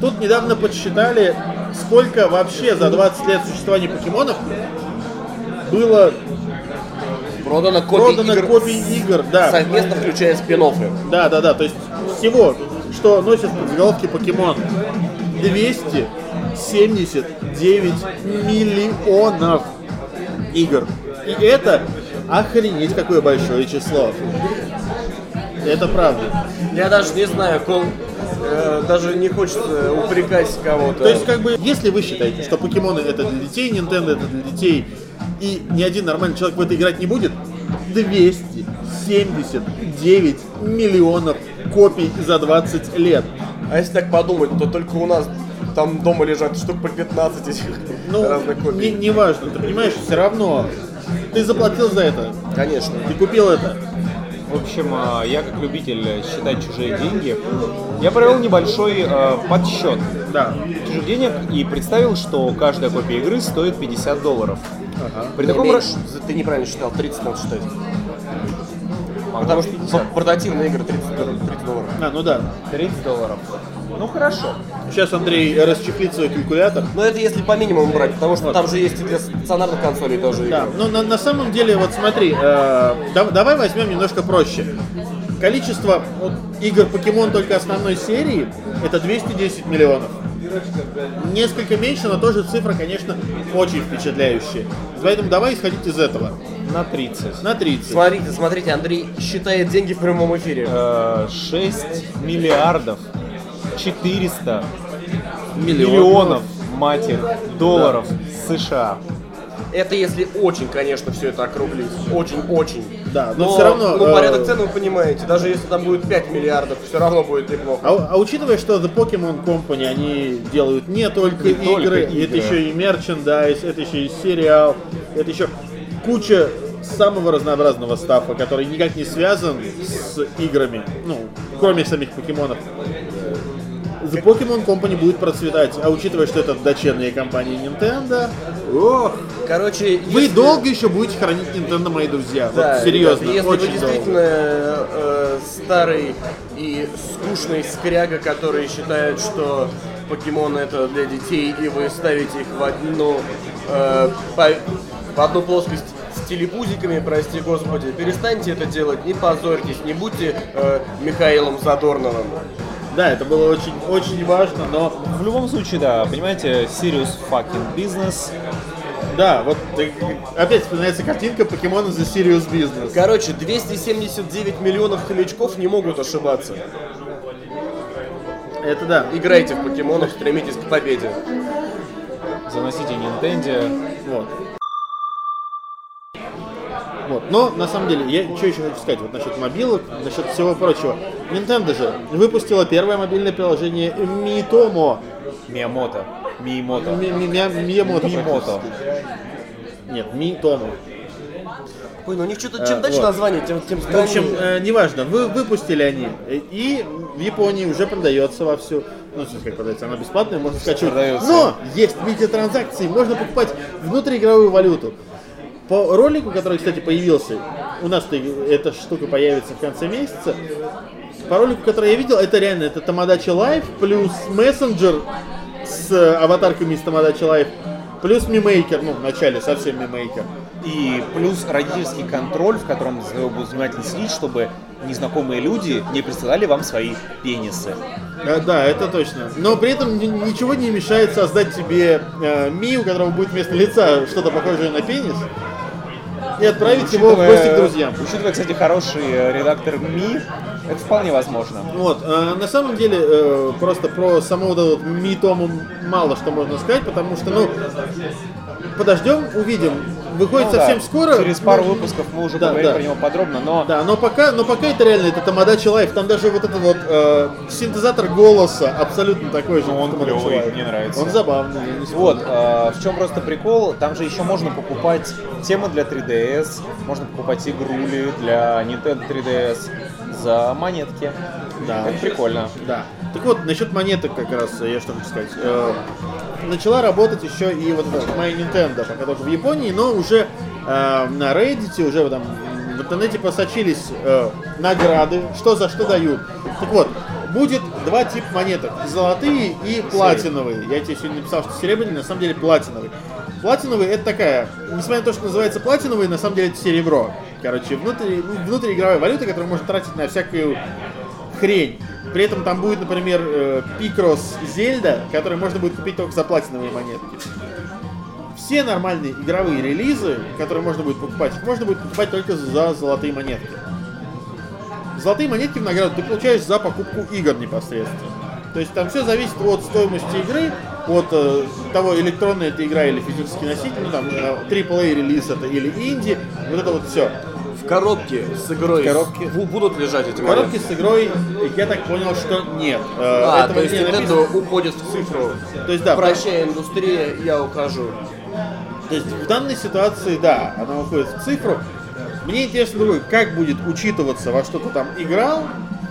Speaker 1: Тут недавно подсчитали, сколько вообще за 20 лет существования покемонов было
Speaker 2: Продано копий
Speaker 1: продано
Speaker 2: игр
Speaker 1: копий игр. Да,
Speaker 2: совместно включая спин -оффы.
Speaker 1: да, да, да. То есть всего, что носит под заголовки покемон, 279 миллионов игр. И это охренеть какое большое число. Это правда.
Speaker 2: Я даже не знаю, кол... э, даже не хочется упрекать кого-то.
Speaker 1: То есть, как бы, если вы считаете, что покемоны это для детей, Nintendo это для детей, и ни один нормальный человек в это играть не будет, 279 миллионов копий за 20 лет.
Speaker 2: А если так подумать, то только у нас там дома лежат штук по 15 этих
Speaker 1: Ну,
Speaker 2: разных
Speaker 1: не,
Speaker 2: копий.
Speaker 1: не важно, ты понимаешь, все равно ты заплатил за это,
Speaker 2: Конечно.
Speaker 1: ты купил это.
Speaker 3: В общем, а, я как любитель считать чужие деньги, я провел небольшой э, подсчет
Speaker 1: Да.
Speaker 3: чужих денег и представил, что каждая копия игры стоит 50 долларов. При таком
Speaker 2: Меньше. Ты неправильно считал, 30 надо считать. Потому что
Speaker 3: 50.
Speaker 2: портативные игры 30, дол- 30 долларов.
Speaker 1: А, ну да.
Speaker 3: 30 долларов. Ну хорошо.
Speaker 1: Сейчас Андрей расчехлит свой калькулятор.
Speaker 2: Но это если по минимуму брать, потому что там же есть и для стационарных консолей тоже
Speaker 1: Да,
Speaker 2: игры.
Speaker 1: но на, на самом деле, вот смотри, э, да- давай возьмем немножко проще. Количество вот, игр покемон только основной серии это 210 миллионов. Несколько меньше, но тоже цифра, конечно, очень впечатляющая. Поэтому давай исходить из этого.
Speaker 3: На 30.
Speaker 1: На 30.
Speaker 2: Смотрите, смотрите, Андрей считает деньги в прямом эфире.
Speaker 3: Э, 6 миллиардов 400
Speaker 1: Миллионов.
Speaker 3: миллионов, мать их, долларов США.
Speaker 2: Это если очень, конечно, все это округлить. Очень-очень.
Speaker 1: Да, но всё равно,
Speaker 2: Ну,
Speaker 1: э,
Speaker 2: порядок цен вы понимаете. Даже если там будет 5 миллиардов, все равно будет неплохо.
Speaker 1: А, а учитывая, что The Pokemon Company, они делают не только
Speaker 3: Не
Speaker 1: игры,
Speaker 3: только
Speaker 1: это
Speaker 3: игры.
Speaker 1: еще и мерчендайз, это еще и сериал, это еще куча самого разнообразного стафа, который никак не связан с играми, ну, кроме самих покемонов. The Pokemon Company будет процветать, а учитывая, что это дочерняя компания Nintendo, ох,
Speaker 2: Короче,
Speaker 1: вы
Speaker 2: если-
Speaker 1: долго еще будете хранить Nintendo, мои друзья.
Speaker 2: Да,
Speaker 1: вот серьезно,
Speaker 2: ребята, если
Speaker 1: очень
Speaker 2: вы
Speaker 1: долго.
Speaker 2: действительно э, старый и скучный скряга, который считает, что покемоны это для детей, и вы ставите их в одну, э, по- в одну плоскость с телепузиками, прости господи, перестаньте это делать, не позорьтесь, не будьте э, Михаилом Задорновым.
Speaker 1: Да, это было очень, очень важно, но
Speaker 3: В любом случае, да, понимаете, serious fucking business.
Speaker 1: Да, вот э, опять вспоминается картинка покемона за Serious Business.
Speaker 2: Короче, 279 миллионов хомячков не могут ошибаться.
Speaker 1: Это да.
Speaker 2: Играйте в покемонов, стремитесь к победе.
Speaker 3: Заносите Nintendo.
Speaker 1: Вот. Вот. Но на самом деле, я что еще хочу сказать вот насчет мобилок, насчет всего прочего. Nintendo же выпустила первое мобильное приложение Miitomo.
Speaker 3: Миямото. Миямото. Миямото.
Speaker 1: Нет, Miitomo.
Speaker 2: Ой, ну у них что-то
Speaker 1: А,
Speaker 2: чем дальше
Speaker 1: вот.
Speaker 2: название, тем, тем
Speaker 1: В общем, э, неважно, вы, выпустили они, э, и в Японии уже продается вовсю. Ну, смысле, как продается, она бесплатная, можно скачивать.
Speaker 3: Продается.
Speaker 1: Но есть микротранзакции, можно покупать внутриигровую валюту. По ролику, который, кстати, появился, у нас эта штука появится в конце месяца. По ролику, который я видел, это реально это Tomodachi Life плюс мессенджер с аватарками из Tomodachi Life плюс Mii Maker, ну, в начале совсем Mii Maker.
Speaker 3: И плюс родительский контроль, в котором за тобой будут внимательно следить, чтобы незнакомые люди не присылали вам свои пенисы.
Speaker 1: Да, да, это точно. Но при этом ничего не мешает создать себе э, Mii, у которого будет вместо лица что-то похожее на пенис, и отправить учитывая, его в гости к друзьям.
Speaker 3: Учитывая, кстати, хороший э, редактор Mii, это вполне возможно.
Speaker 1: Вот, э, на самом деле, э, просто про саму вот эту Miitomo мало что можно сказать, потому что, ну, подождем, увидим. Выходит ну, совсем
Speaker 3: да.
Speaker 1: скоро.
Speaker 3: Через пару ну, выпусков мы уже да, поговорим да. про него подробно, но...
Speaker 1: Да, но пока, но пока это реально, это Tomodachi Life, там даже вот этот вот э, синтезатор голоса абсолютно такой же. Ну,
Speaker 3: он клевый, мне нравится.
Speaker 1: Он забавный.
Speaker 3: Вот, э, в чем просто прикол, там же еще можно покупать темы для 3DS, можно покупать игрули для Nintendo 3DS за монетки. Да. Это прикольно.
Speaker 1: Да. Так вот, насчет монеток как раз я что хочу сказать. Э, начала работать еще и вот моя Nintendo, пока только в Японии, но уже э, на Reddit, уже там в интернете просочились э, награды, что за что дают. Так вот, будет два типа монеток, золотые и платиновые. Я тебе сегодня написал, что серебряный, на самом деле платиновый. Платиновый это такая, несмотря на то, что называется платиновый, на самом деле это серебро. Короче, внутри, внутриигровая валюта, которую можно тратить на всякую хрень. При этом там будет, например, Пикрос Зельда, который можно будет купить только за платиновые монетки. Все нормальные игровые релизы, которые можно будет покупать, их можно будет покупать только за золотые монетки. Золотые монетки в награду ты получаешь за покупку игр непосредственно. То есть там все зависит от стоимости игры, от э, того, электронная это игра или физический носитель, ну там э, AAA релиз это или инди, вот это вот все.
Speaker 2: В коробке с игрой в коробке. будут лежать эти В
Speaker 1: коробке с игрой, я так понял, что нет.
Speaker 2: Э, а, Этого то есть Nintendo уходит в цифру. То есть, да. Прощай, индустрия, я ухожу.
Speaker 1: То есть в данной ситуации, да, она уходит в цифру. Мне интересно другое, как будет учитываться, во что ты там играл,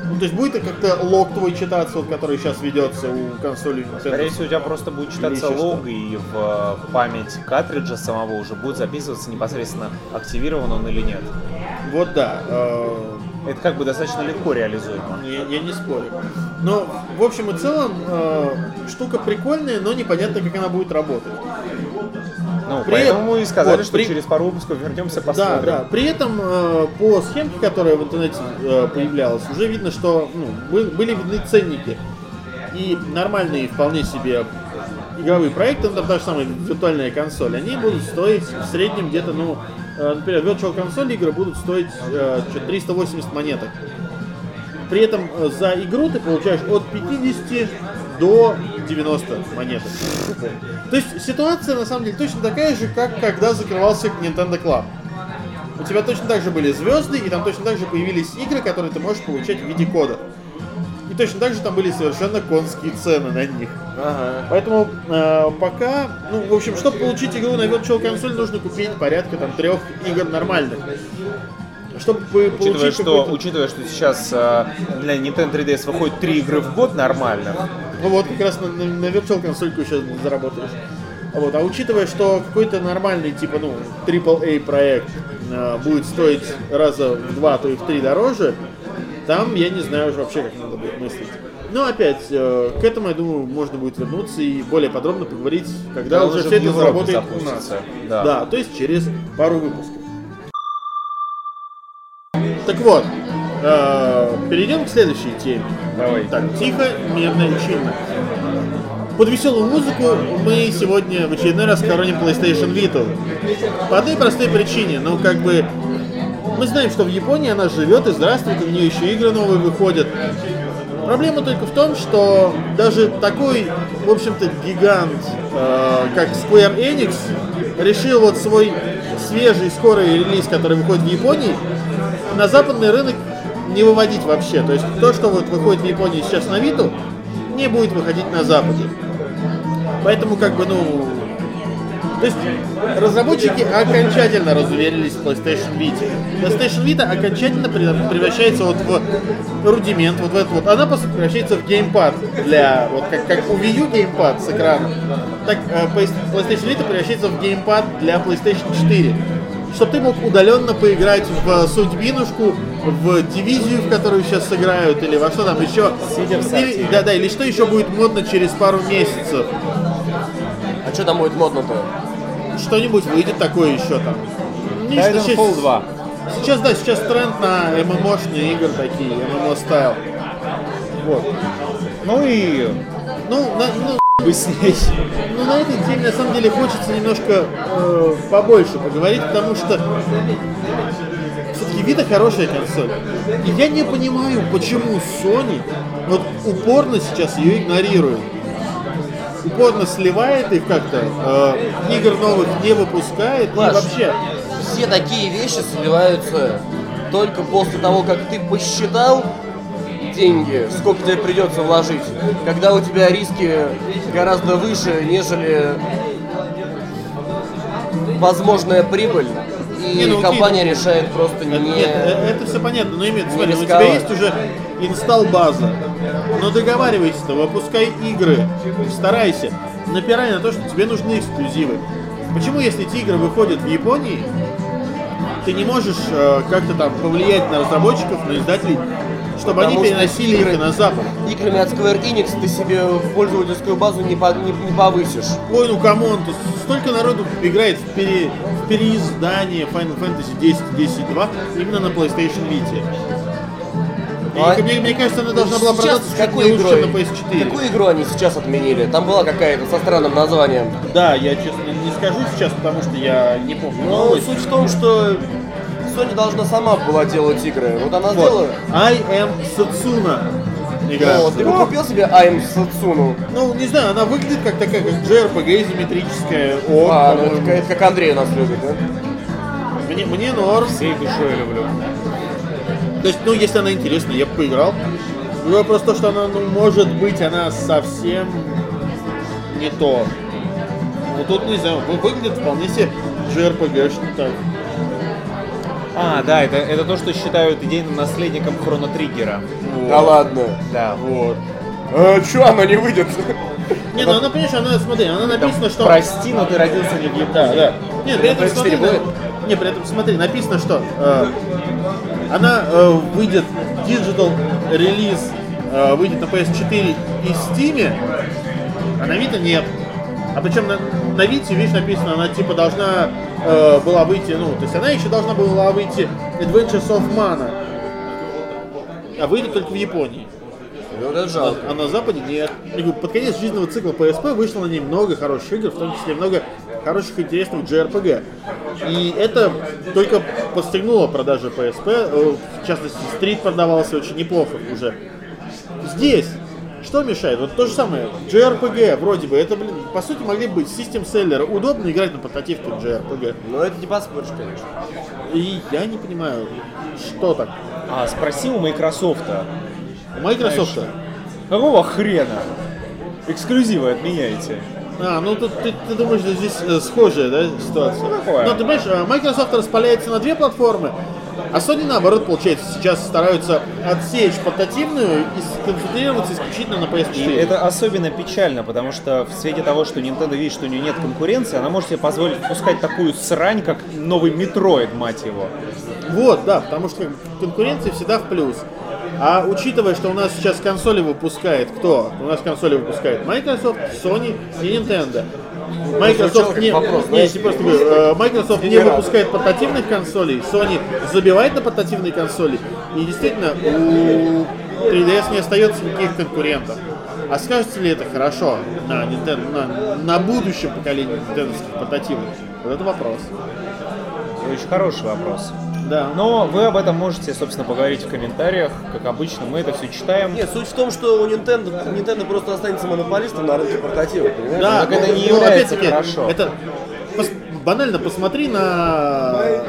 Speaker 1: ну, то есть будет как-то лог твой читаться, вот, который сейчас ведется у консоли
Speaker 3: Nintendo? Скорее всего, у тебя просто будет читаться лог, и в память картриджа самого уже будет записываться непосредственно, активирован он или нет.
Speaker 1: Вот да. Э,
Speaker 3: Это как бы достаточно легко реализуемо.
Speaker 1: Я, я не спорю. Но, в общем и целом, э, штука прикольная, но непонятно, как она будет работать.
Speaker 3: Ну, при... поэтому и сказали, вот, что при... через пару выпусков вернемся, посмотрим.
Speaker 1: Да, да. При этом э, по схемке, которая в интернете э, появлялась, уже видно, что ну, были видны ценники. И нормальные вполне себе игровые проекты, ну, там та же самая виртуальная консоль, они будут стоить в среднем где-то, ну, э, например, Virtual Console игры будут стоить э, 380 монеток. При этом э, за игру ты получаешь от 50 до 90 монеток. То есть ситуация на самом деле точно такая же, как когда закрывался Nintendo Club. У тебя точно так же были звезды, и там точно так же появились игры, которые ты можешь получать в виде кода. И точно так же там были совершенно конские цены на них. Ага. Поэтому э, пока, ну, в общем, чтобы получить игру на Virtual Console, нужно купить порядка там трех игр нормальных чтобы
Speaker 3: учитывая, что, учитывая, что сейчас э, для Nintendo 3DS выходит три игры в год нормально.
Speaker 1: Ну вот, как раз на, на, на Virtual консольку сейчас заработаешь. Вот, а учитывая, что какой-то нормальный, типа, ну, AAA проект э, будет стоить раза в два, то и в три дороже, там я не знаю уже вообще, как надо будет мыслить. Но опять, э, к этому, я думаю, можно будет вернуться и более подробно поговорить, когда да, уже все это заработает у нас. Да. да, то есть через пару выпусков. Так вот, э, перейдем к следующей теме.
Speaker 3: Давай.
Speaker 1: Так, тихо, мирно и чинно. Под веселую музыку мы сегодня в очередной раз короним PlayStation Vita. По одной простой причине, ну как бы мы знаем, что в Японии она живет и здравствует, у нее еще игры новые выходят. Проблема только в том, что даже такой, в общем-то, гигант, э, как Square Enix, решил вот свой свежий, скорый релиз, который выходит в Японии, на западный рынок не выводить вообще. То есть то, что вот выходит в Японии сейчас на Виту, не будет выходить на Западе. Поэтому как бы, ну... То есть разработчики окончательно разуверились в PlayStation Vita. PlayStation Vita окончательно превращается вот в рудимент, вот в это вот. Она, по сути, превращается в геймпад для, вот как, как у Wii U геймпад с экраном, так э, PlayStation Vita превращается в геймпад для PlayStation 4. чтобы ты мог удаленно поиграть в судьбинушку, в дивизию, в которую сейчас сыграют, или во что там еще. Или- да, да, или что еще будет модно через пару месяцев.
Speaker 2: А что там будет модно-то?
Speaker 1: Что-нибудь выйдет такое еще там. Что сейчас-
Speaker 3: Titanfall 2.
Speaker 1: Сейчас, да, сейчас тренд на ММОшные игры такие, ММО стайл. Вот.
Speaker 3: Ну и
Speaker 1: Ну, на, ну,
Speaker 3: бы с ней.
Speaker 1: ну, на этой теме на самом деле хочется немножко э, побольше поговорить, потому что Vita хорошая консоль. И я не понимаю, почему Sony вот упорно сейчас ее игнорирует. Упорно сливает их как-то, э, игр новых не выпускает и
Speaker 2: Паш,
Speaker 1: вообще.
Speaker 2: Все такие вещи сливаются только после того, как ты посчитал деньги, сколько тебе придется вложить, когда у тебя риски гораздо выше, нежели возможная прибыль, и
Speaker 1: Не, ну окей,
Speaker 2: компания решает просто не...
Speaker 1: Нет, это все понятно, но имеет, смотри, у тебя
Speaker 2: рисковать.
Speaker 1: есть уже инсталл база, но договаривайся-то, выпускай игры, старайся, напирай на то, что тебе нужны эксклюзивы. Почему, если эти игры выходят в Японии, ты не можешь э, как-то там повлиять на разработчиков, на издателей, чтобы
Speaker 2: Потому
Speaker 1: они переносили
Speaker 2: игры-
Speaker 1: их на запад?
Speaker 2: Играми от Square Enix ты себе пользовательскую базу не, по- не- не повысишь.
Speaker 1: Ой, ну come on, тут столько народу играет в, пере- в переиздание Final Fantasy 10 10.2 именно на PlayStation Vita. И
Speaker 2: А-
Speaker 1: мне, мне кажется, она должна была продаться
Speaker 2: какой игрой?
Speaker 1: на PS4.
Speaker 2: Какую игру они сейчас отменили? Там была какая-то со странным названием.
Speaker 1: Да, я честно не скажу сейчас, потому что я не помню.
Speaker 2: Но
Speaker 1: новость.
Speaker 2: суть в том, что Sony должна сама была делать игры. Вот она сделала.
Speaker 1: Вот. I am Satsuna. Игра.
Speaker 2: Ну, ты бы купил себе I'm Satsunu.
Speaker 1: Ну, не знаю, она выглядит как такая, как JRPG изометрическая. О,
Speaker 2: А, ну, это, это как Андрей нас любит, да?
Speaker 1: мне, мне норм.
Speaker 3: Всей душой люблю.
Speaker 1: То есть, ну, если она интересная, я бы поиграл. Другой вопрос то, что она, ну, может быть, она совсем не то. Ну, тут, не знаю, вы- выглядит вполне себе JRPG, что так.
Speaker 3: А, да, это, это то, что считают идейным наследником Хроно Триггера.
Speaker 2: Да ладно.
Speaker 3: Да.
Speaker 1: Вот.
Speaker 2: А, чё оно не выйдет?
Speaker 1: Не, ну она, понимаешь, она, смотри, она написано, что...
Speaker 3: Прости, но ты родился не в Японии.
Speaker 1: Да, да. Нет, при этом
Speaker 2: PS4
Speaker 1: смотри,
Speaker 2: будет?
Speaker 1: не, при этом смотри, написано, что э, она э, выйдет digital релиз, э, выйдет на PS4 и Steam, а на Vita нет. А причем на, на Vita, видишь, написано, она типа должна э, была выйти, ну, то есть она еще должна была выйти Adventures of Mana, а выйдет только в Японии.
Speaker 2: Ну, это жалко.
Speaker 1: А на Западе нет. Я говорю, под конец жизненного цикла PSP вышло на ней много хороших игр, в том числе много хороших интересных JRPG. И это только подстегнуло продажи PSP. Э, В частности, Street продавался очень неплохо уже. Здесь что мешает? Вот то же самое. JRPG вроде бы. Это, блин, по сути, могли быть систем селлеры. Удобно играть на портативке в JRPG.
Speaker 2: Но это не поспоришь, конечно.
Speaker 1: И я не понимаю, что так.
Speaker 3: А, спроси у Microsoft.
Speaker 1: У Microsoft.
Speaker 3: Какого хрена? Эксклюзивы отменяете.
Speaker 1: А, ну тут ты, ты думаешь, что здесь э, схожая, да, ситуация?
Speaker 3: такое.
Speaker 1: Ну, ты понимаешь, э, Microsoft распаляется на две платформы, а Sony, наоборот, получается, сейчас стараются отсечь портативную и сконцентрироваться исключительно на PS4.
Speaker 3: И это особенно печально, потому что в свете того, что Nintendo видит, что у нее нет конкуренции, она может себе позволить выпускать такую срань, как новый Metroid, мать его.
Speaker 1: Вот, да, потому что конкуренция всегда в плюс. А учитывая, что у нас сейчас консоли выпускает кто? У нас консоли выпускает Microsoft, Sony и Nintendo. Microsoft не,
Speaker 2: вопрос,
Speaker 1: не,
Speaker 2: знаешь.
Speaker 1: я просто говорю, э, Microsoft не выпускает портативных консолей, Sony забивает на портативные консоли, и действительно у 3DS не остается никаких конкурентов. А скажется ли это хорошо на, Nintendo, на, на будущем поколении нинтендовских портативных? Вот это вопрос.
Speaker 3: Очень хороший вопрос.
Speaker 1: Да.
Speaker 3: Но вы об этом можете, собственно, поговорить в комментариях. Как обычно, мы это все читаем.
Speaker 2: Нет, суть в том, что у Nintendo, Nintendo просто останется монополистом на рынке портативов, понимаешь?
Speaker 1: Да,
Speaker 3: так это
Speaker 1: ну,
Speaker 3: не
Speaker 1: ну,
Speaker 3: является
Speaker 1: опять-таки,
Speaker 3: хорошо.
Speaker 1: Это пос- банально посмотри на,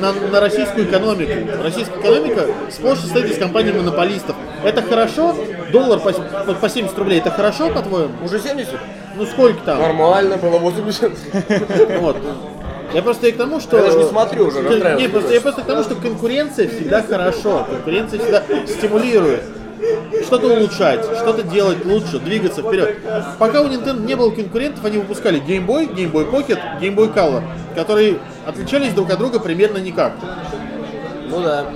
Speaker 1: на, на российскую экономику. Российская экономика сплошь состоит из компаний монополистов. Это хорошо? Доллар по, по- по 70 рублей, это хорошо, по-твоему?
Speaker 2: Уже 70?
Speaker 1: Ну сколько там?
Speaker 2: Нормально, было 80.
Speaker 1: Вот. Я просто и к тому, что...
Speaker 2: Я даже не смотрю уже.
Speaker 1: Нет, просто, я просто к тому, что конкуренция всегда хорошо. Конкуренция всегда стимулирует. Что-то улучшать, что-то делать лучше, двигаться вперед. Пока у Nintendo не было конкурентов, они выпускали Game Boy, Game Boy Pocket, Game Boy Color, которые отличались друг от друга примерно никак.
Speaker 2: Ну да.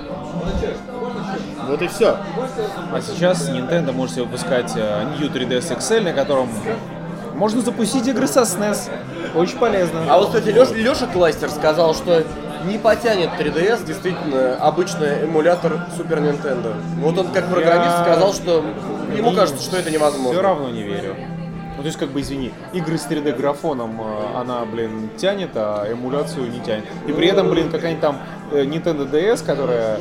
Speaker 1: Вот и все.
Speaker 3: А сейчас Nintendo может себе выпускать э, New 3DS XL, на котором можно запустить игры со SNES. Очень полезно.
Speaker 2: А вот, кстати, Леша, Леша Кластер сказал, что не потянет 3DS действительно обычный эмулятор Super Nintendo. Вот он как программист
Speaker 3: Я
Speaker 2: сказал, что ему кажется, что это
Speaker 3: Все
Speaker 2: невозможно.
Speaker 3: равно не верю. Ну, то есть, как бы, извини, игры с 3D графоном э, она, блин, тянет, а эмуляцию не тянет. И при этом, блин, какая-нибудь там э, Nintendo DS, которая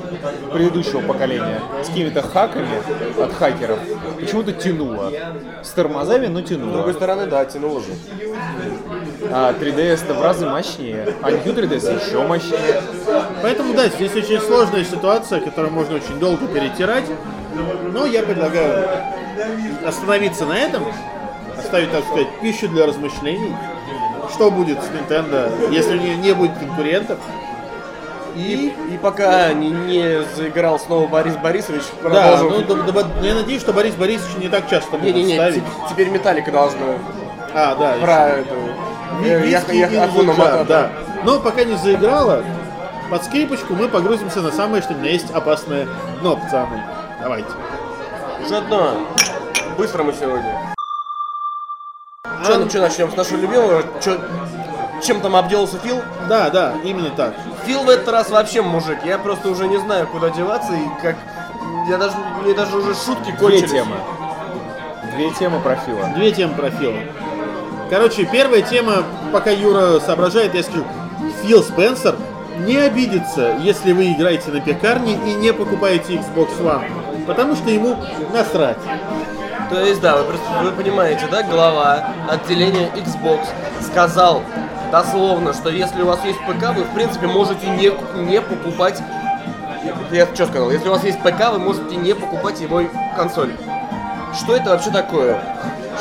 Speaker 3: предыдущего поколения, с какими-то хаками от хакеров, почему-то тянула. С тормозами, но
Speaker 2: С другой
Speaker 3: тянула.
Speaker 2: стороны, да, тянуло же.
Speaker 3: А 3DS-то в разы мощнее, а New 3DS еще мощнее.
Speaker 1: Поэтому да, здесь очень сложная ситуация, которую можно очень долго перетирать. Но я предлагаю остановиться на этом, оставить, так сказать, пищу для размышлений. Что будет с Nintendo, если у нее не будет конкурентов?
Speaker 2: И, и пока не, не заиграл снова Борис Борисович,
Speaker 1: Да,
Speaker 2: продолжим.
Speaker 1: ну, да- да- я надеюсь, что Борис Борисович не так часто будет
Speaker 2: Не-не-не,
Speaker 1: ставить.
Speaker 2: те- теперь Металлика должна
Speaker 1: А, да.
Speaker 2: про эту...
Speaker 1: Ви-
Speaker 2: э,
Speaker 1: виски
Speaker 2: я-
Speaker 1: да. Но пока не заиграла, под скрипочку мы погрузимся на самое, что на есть опасное дно, пацаны. Давайте.
Speaker 2: Уже одно. Быстро мы сегодня. Что, ну, что начнем с нашего любимого? Чё, чем там обделался Фил?
Speaker 1: Да, да, именно так.
Speaker 2: Фил в этот раз вообще мужик. Я просто уже не знаю, куда деваться и как... Я даже, мне даже уже шутки
Speaker 3: Две
Speaker 2: кончились.
Speaker 3: темы. Две темы про Фила.
Speaker 1: Две темы про Фила. Короче, первая тема, пока Юра соображает, я скажу. Фил Спенсер не обидится, если вы играете на пекарне и не покупаете Xbox One. Потому что ему насрать.
Speaker 2: То есть, да, вы просто вы понимаете, да, глава отделения Xbox сказал дословно, что если у вас есть ПК, вы в принципе можете не, не покупать. Я что сказал? Если у вас есть ПК, вы можете не покупать его консоль. Что это вообще такое?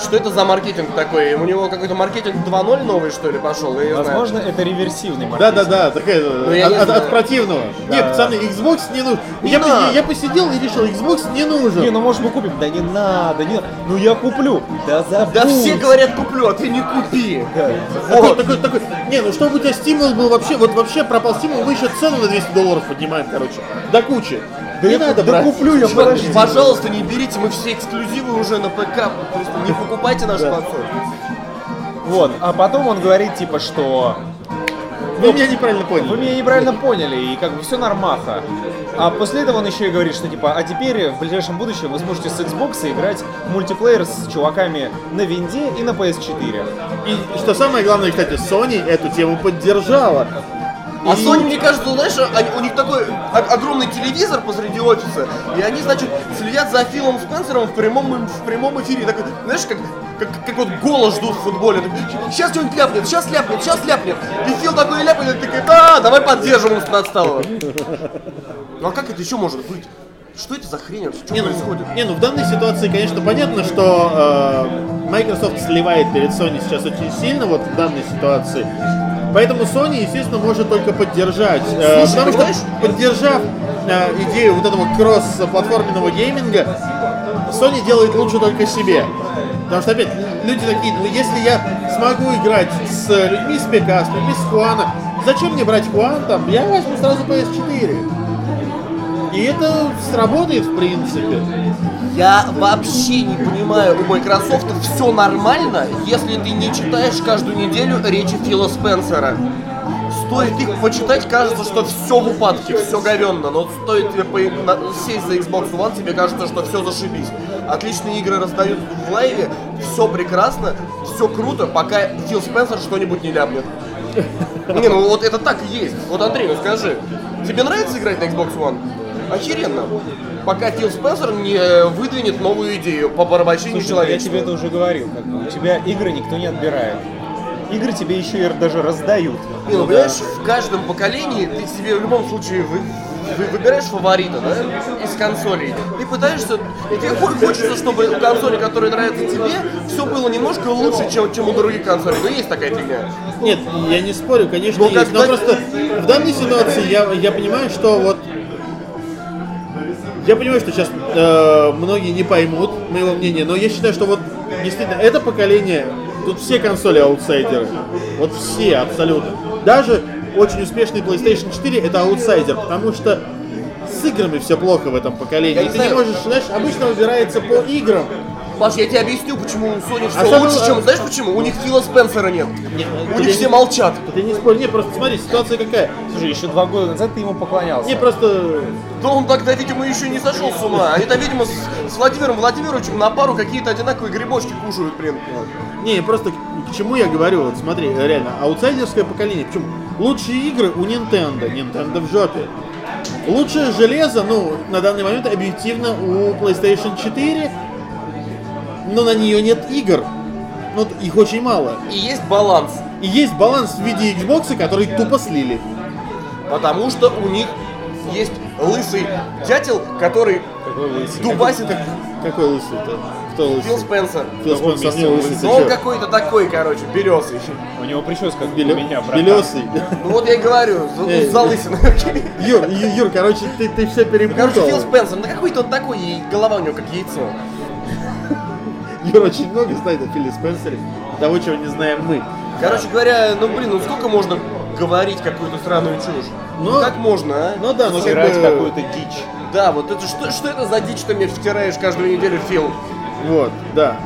Speaker 2: Что это за маркетинг такой? У него какой-то маркетинг 2.0 новый, что ли, пошел? Я не знаю.
Speaker 3: Возможно, это реверсивный маркетинг.
Speaker 1: Да-да-да, такая
Speaker 2: Ну, я
Speaker 1: от,
Speaker 2: не
Speaker 1: от- от противного. Не, пацаны, Xbox не нужен. я,
Speaker 2: надо.
Speaker 1: поси- я посидел и решил, Xbox не нужен.
Speaker 3: Не, ну может мы купим. Да не надо, не Ну я куплю. Да забудь.
Speaker 2: Да все говорят куплю, а ты не купи.
Speaker 1: Такой,
Speaker 2: Вот.
Speaker 1: такой, такой, не, ну чтобы у тебя стимул был вообще, вот вообще пропал стимул, мы еще цену на 200 долларов поднимаем, короче, до кучи. Да не надо
Speaker 3: да
Speaker 1: брать.
Speaker 3: куплю я, подожди.
Speaker 2: Пожалуйста, не берите, мы все эксклюзивы уже на ПК. Просто не покупайте нашу консоль.
Speaker 3: Вот, а потом он говорит, типа, что
Speaker 1: Вы меня неправильно
Speaker 3: вы
Speaker 1: поняли.
Speaker 3: меня неправильно поняли, и как бы все нормаха. А после этого он еще и говорит, что типа, а теперь в ближайшем будущем вы сможете с Xbox играть в мультиплеер с чуваками на винде и на PS4.
Speaker 1: И что самое главное, кстати, Sony эту тему поддержала.
Speaker 2: А Sony, мне кажется, знаешь, они- у них такой огромный телевизор посреди офиса, и они, значит, следят за Филом Спенсером в прямом, в прямом эфире. Такой, знаешь, как, как, как вот голос ждут в футболе. Сейчас что-нибудь ляпнет, сейчас ляпнет, сейчас ляпнет. И Фил такой ляпнет, такой, да, давай поддержим умственно отсталого. Ну а как это еще может быть? Что это за хрень вообще? Что
Speaker 1: Не ну,
Speaker 2: происходит?
Speaker 1: не, ну в данной ситуации, конечно, понятно, что э, Microsoft сливает перед Sony сейчас очень сильно, вот в данной ситуации. Поэтому Sony, естественно, может только поддержать. Э,
Speaker 2: Слушай,
Speaker 1: потому
Speaker 2: понимаешь?
Speaker 1: что, поддержав э, идею вот этого кросс-платформенного гейминга, Sony делает лучше только себе. Потому что, опять, люди такие, ну если я смогу играть с людьми с ПК, с людьми с Хуана, зачем мне брать Хуан там? Я возьму сразу PS4. И это сработает, в принципе.
Speaker 2: Я вообще не понимаю, у Microsoft все нормально, если ты не читаешь каждую неделю речи Фила Спенсера. Стоит их почитать, кажется, что все в упадке, все говенно. Но стоит тебе по- сесть за Xbox One, тебе кажется, что все зашибись. Отличные игры раздают в лайве, все прекрасно, все круто, пока Фил Спенсер что-нибудь не ляпнет. Не, ну вот это так и есть. Вот, Андрей, ну скажи, тебе нравится играть на Xbox One? Охеренно. Пока Фил Спенсер не выдвинет новую идею по порабощению
Speaker 3: Слушай, ну, я
Speaker 2: человечества.
Speaker 3: тебе это уже говорил, как бы у тебя игры никто не отбирает. Игры тебе еще и даже раздают.
Speaker 2: Не, ну, понимаешь, в каждом поколении ты себе в любом случае вы, вы выбираешь фаворита, да, из консолей. И пытаешься, и тебе хо- хочется, чтобы у консоли, которая нравится тебе, все было немножко лучше, чем, чем у других консолей. Но есть такая фигня.
Speaker 1: Нет, я не спорю, конечно,
Speaker 2: Ну,
Speaker 1: есть.
Speaker 2: как
Speaker 1: Но
Speaker 2: так-
Speaker 1: просто в данной ситуации я, я понимаю, что вот я понимаю, что сейчас э, многие не поймут моего мнения, но я считаю, что вот действительно это поколение, тут все консоли аутсайдеры. Вот все абсолютно. Даже очень успешный PlayStation 4 это аутсайдер, потому что с играми все плохо в этом поколении.
Speaker 2: Я не
Speaker 1: ты не
Speaker 2: знаю.
Speaker 1: можешь, знаешь, обычно выбирается по играм.
Speaker 2: Паш, я тебе объясню, почему у Sony все
Speaker 1: Особенно-
Speaker 2: лучше, чем... Знаешь почему? У них Фила Спенсера нет.
Speaker 1: Нет,
Speaker 2: У
Speaker 1: ты
Speaker 2: них
Speaker 1: не-
Speaker 2: все молчат.
Speaker 1: Ты не спорь, не, просто смотри, ситуация какая.
Speaker 3: Слушай, еще два года назад ты ему поклонялся.
Speaker 1: Не, просто
Speaker 2: Да он тогда, видимо, еще не сошел с ума. Они там, видимо, с, с Владимиром Владимировичем на пару какие-то одинаковые грибочки кушают, блин.
Speaker 1: Не, просто к, к чему я говорю, вот смотри, реально, аутсайдерское поколение, почему? Лучшие игры у Nintendo, Nintendo в жопе. Лучшее железо, ну, на данный момент объективно у PlayStation 4, но на нее нет игр. Ну, их очень мало.
Speaker 2: И есть баланс.
Speaker 1: И есть баланс в виде Xbox, который тупо слили.
Speaker 2: Потому что у них есть лысый дятел, который
Speaker 3: Какой лысый.
Speaker 2: дубасит
Speaker 1: Какой лысый-то? Кто лысый?
Speaker 2: Фил Спенсер.
Speaker 1: Фил Спенсер, не
Speaker 3: он
Speaker 1: лысый,
Speaker 2: Но он
Speaker 1: чё?
Speaker 2: какой-то такой, короче, березый.
Speaker 3: У него прическа как
Speaker 1: Белё-
Speaker 3: у меня, братан.
Speaker 1: Белесый.
Speaker 2: Ну вот я и говорю, лысиной.
Speaker 1: Юр, Юр, короче, ты, ты все перепутал.
Speaker 2: Короче, Фил Спенсер, ну какой-то он такой, и голова у него как яйцо.
Speaker 1: Юр очень много знает о Филе Спенсере, того, чего не знаем мы.
Speaker 2: Короче говоря, ну блин, ну сколько можно говорить какую-то странную чушь?
Speaker 1: Ну,
Speaker 2: Ну как можно, а?
Speaker 1: Ну да, ну как
Speaker 3: Стирать
Speaker 1: бы...
Speaker 3: какую-то дичь.
Speaker 2: Да, вот это что, что это за дичь, что мне втираешь каждую неделю, Фил?
Speaker 1: Вот, да.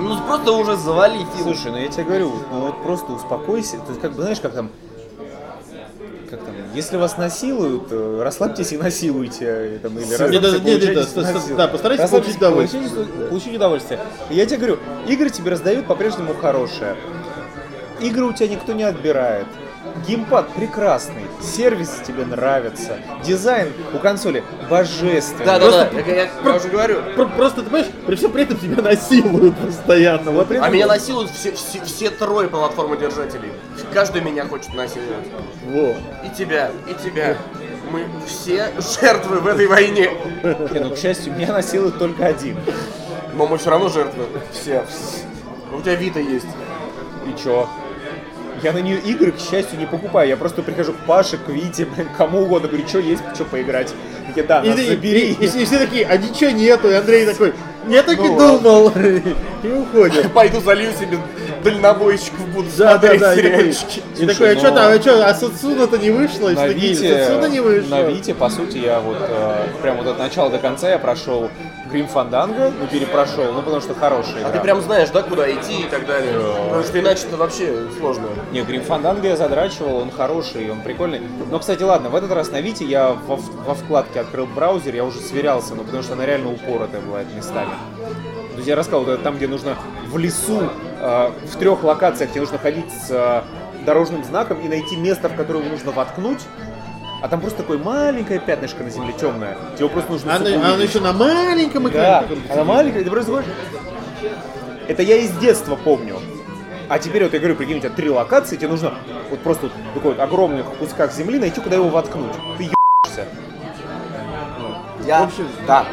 Speaker 2: Ну просто уже завали, Фил.
Speaker 3: Слушай, ну я тебе говорю, ну вот просто успокойся. То есть, как бы, знаешь, как там, как там, если вас насилуют, э, расслабьтесь и насилуйте. э, Там, или
Speaker 1: да,
Speaker 3: и
Speaker 1: нет,
Speaker 3: получайте
Speaker 1: нет, да, постарайтесь получить удовольствие.
Speaker 3: получите- Получить удовольствие. И я тебе говорю, игры тебе раздают по-прежнему хорошие. Игры у тебя никто не отбирает. Геймпад прекрасный, сервис тебе нравится, дизайн у консоли божественный.
Speaker 2: Да, да,
Speaker 1: Просто-
Speaker 2: да, я, я- я уже говорю.
Speaker 1: Про- Просто, ты понимаешь, при всем при этом тебя насилуют постоянно. Вот
Speaker 2: А меня насилуют все, все, все трое платформодержателей. Каждый меня хочет насиловать.
Speaker 1: Во.
Speaker 2: И тебя, и тебя. Мы все жертвы в этой войне.
Speaker 3: Не, ну, к счастью, меня насилует только один.
Speaker 2: Но мы все равно жертвы. Все. У тебя Вита есть.
Speaker 3: И чё? Я на нее игры, к счастью, не покупаю. Я просто прихожу к Паше, к Вите, блин, кому угодно, говорю, что есть, что поиграть. Такие, да,
Speaker 1: И,
Speaker 3: нас
Speaker 1: ты-
Speaker 3: забери.
Speaker 1: и- и- и все такие, а ничего нету. И Андрей такой, я так и
Speaker 3: Ну
Speaker 1: думал. И уходит.
Speaker 2: Пойду залью себе дальнобойщиков, буду
Speaker 1: Да, да, да. И
Speaker 2: сериальчики.
Speaker 1: и такой, а
Speaker 3: ну-
Speaker 1: что там, а что, а Сацуна-то не вышло? И
Speaker 3: На Вите,
Speaker 1: не вышло.
Speaker 3: на Вите, по сути, я вот э, прям вот от начала до конца я прошел Грим Фанданго, ну перепрошел, ну потому что хорошая
Speaker 2: А
Speaker 3: игра.
Speaker 2: ты прям знаешь, да, куда идти и так далее. Потому что иначе это вообще сложно.
Speaker 3: Не, Грим Фанданго я задрачивал, он хороший, он прикольный. Но, кстати, ладно, в этот раз на Вите я во, во вкладке открыл браузер, я уже сверялся, ну потому что она реально упоротая бывает местами. То есть я рассказал, вот это там, где нужно в лесу, э, в трех локациях, где нужно ходить с э, дорожным знаком и найти место, в которое нужно воткнуть. А там просто такое маленькое пятнышко на земле темное. Тебе просто нужно
Speaker 1: оно
Speaker 3: увидеть.
Speaker 1: еще на маленьком
Speaker 3: Да,
Speaker 1: экране. таком.
Speaker 3: она маленькая, ты просто говоришь. Это я из детства помню. А теперь вот я говорю, прикинь, у тебя три локации, тебе нужно вот просто вот такой вот огромных кусках земли найти, куда его воткнуть. Ты ебешься.
Speaker 2: Я...
Speaker 1: В общем,
Speaker 2: да.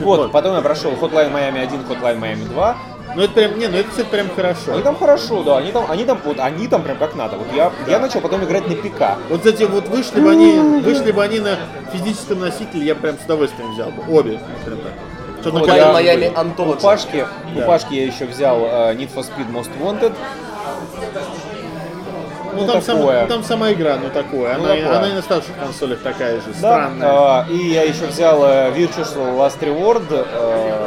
Speaker 3: Вот, потом я прошел Hotline Miami 1, Hotline Miami 2.
Speaker 1: Ну это прям, не, ну это, кстати, прям хорошо.
Speaker 3: Они там хорошо, да, они там, они там, вот, они там прям как надо. Вот я, я начал потом играть на ПК.
Speaker 1: Вот, кстати, вот вышли бы они, вышли бы они на физическом носителе, я прям с удовольствием взял бы. Обе, скажем так. Что
Speaker 2: Hotline
Speaker 3: я-
Speaker 1: колесах
Speaker 2: Miami
Speaker 1: были.
Speaker 3: У. Пашки, у
Speaker 1: Да.
Speaker 3: Пашки я еще взял э, Need for Speed Most Wanted.
Speaker 1: Ну,
Speaker 3: ну,
Speaker 1: там, сам-
Speaker 3: такое.
Speaker 1: ну, там сама игра, ну такое.
Speaker 3: Ну,
Speaker 1: Она,
Speaker 3: такое.
Speaker 1: она и на старших консолях такая же,
Speaker 3: Да,
Speaker 1: странная.
Speaker 3: э, и я еще взял э, Virtual Last Reward. э,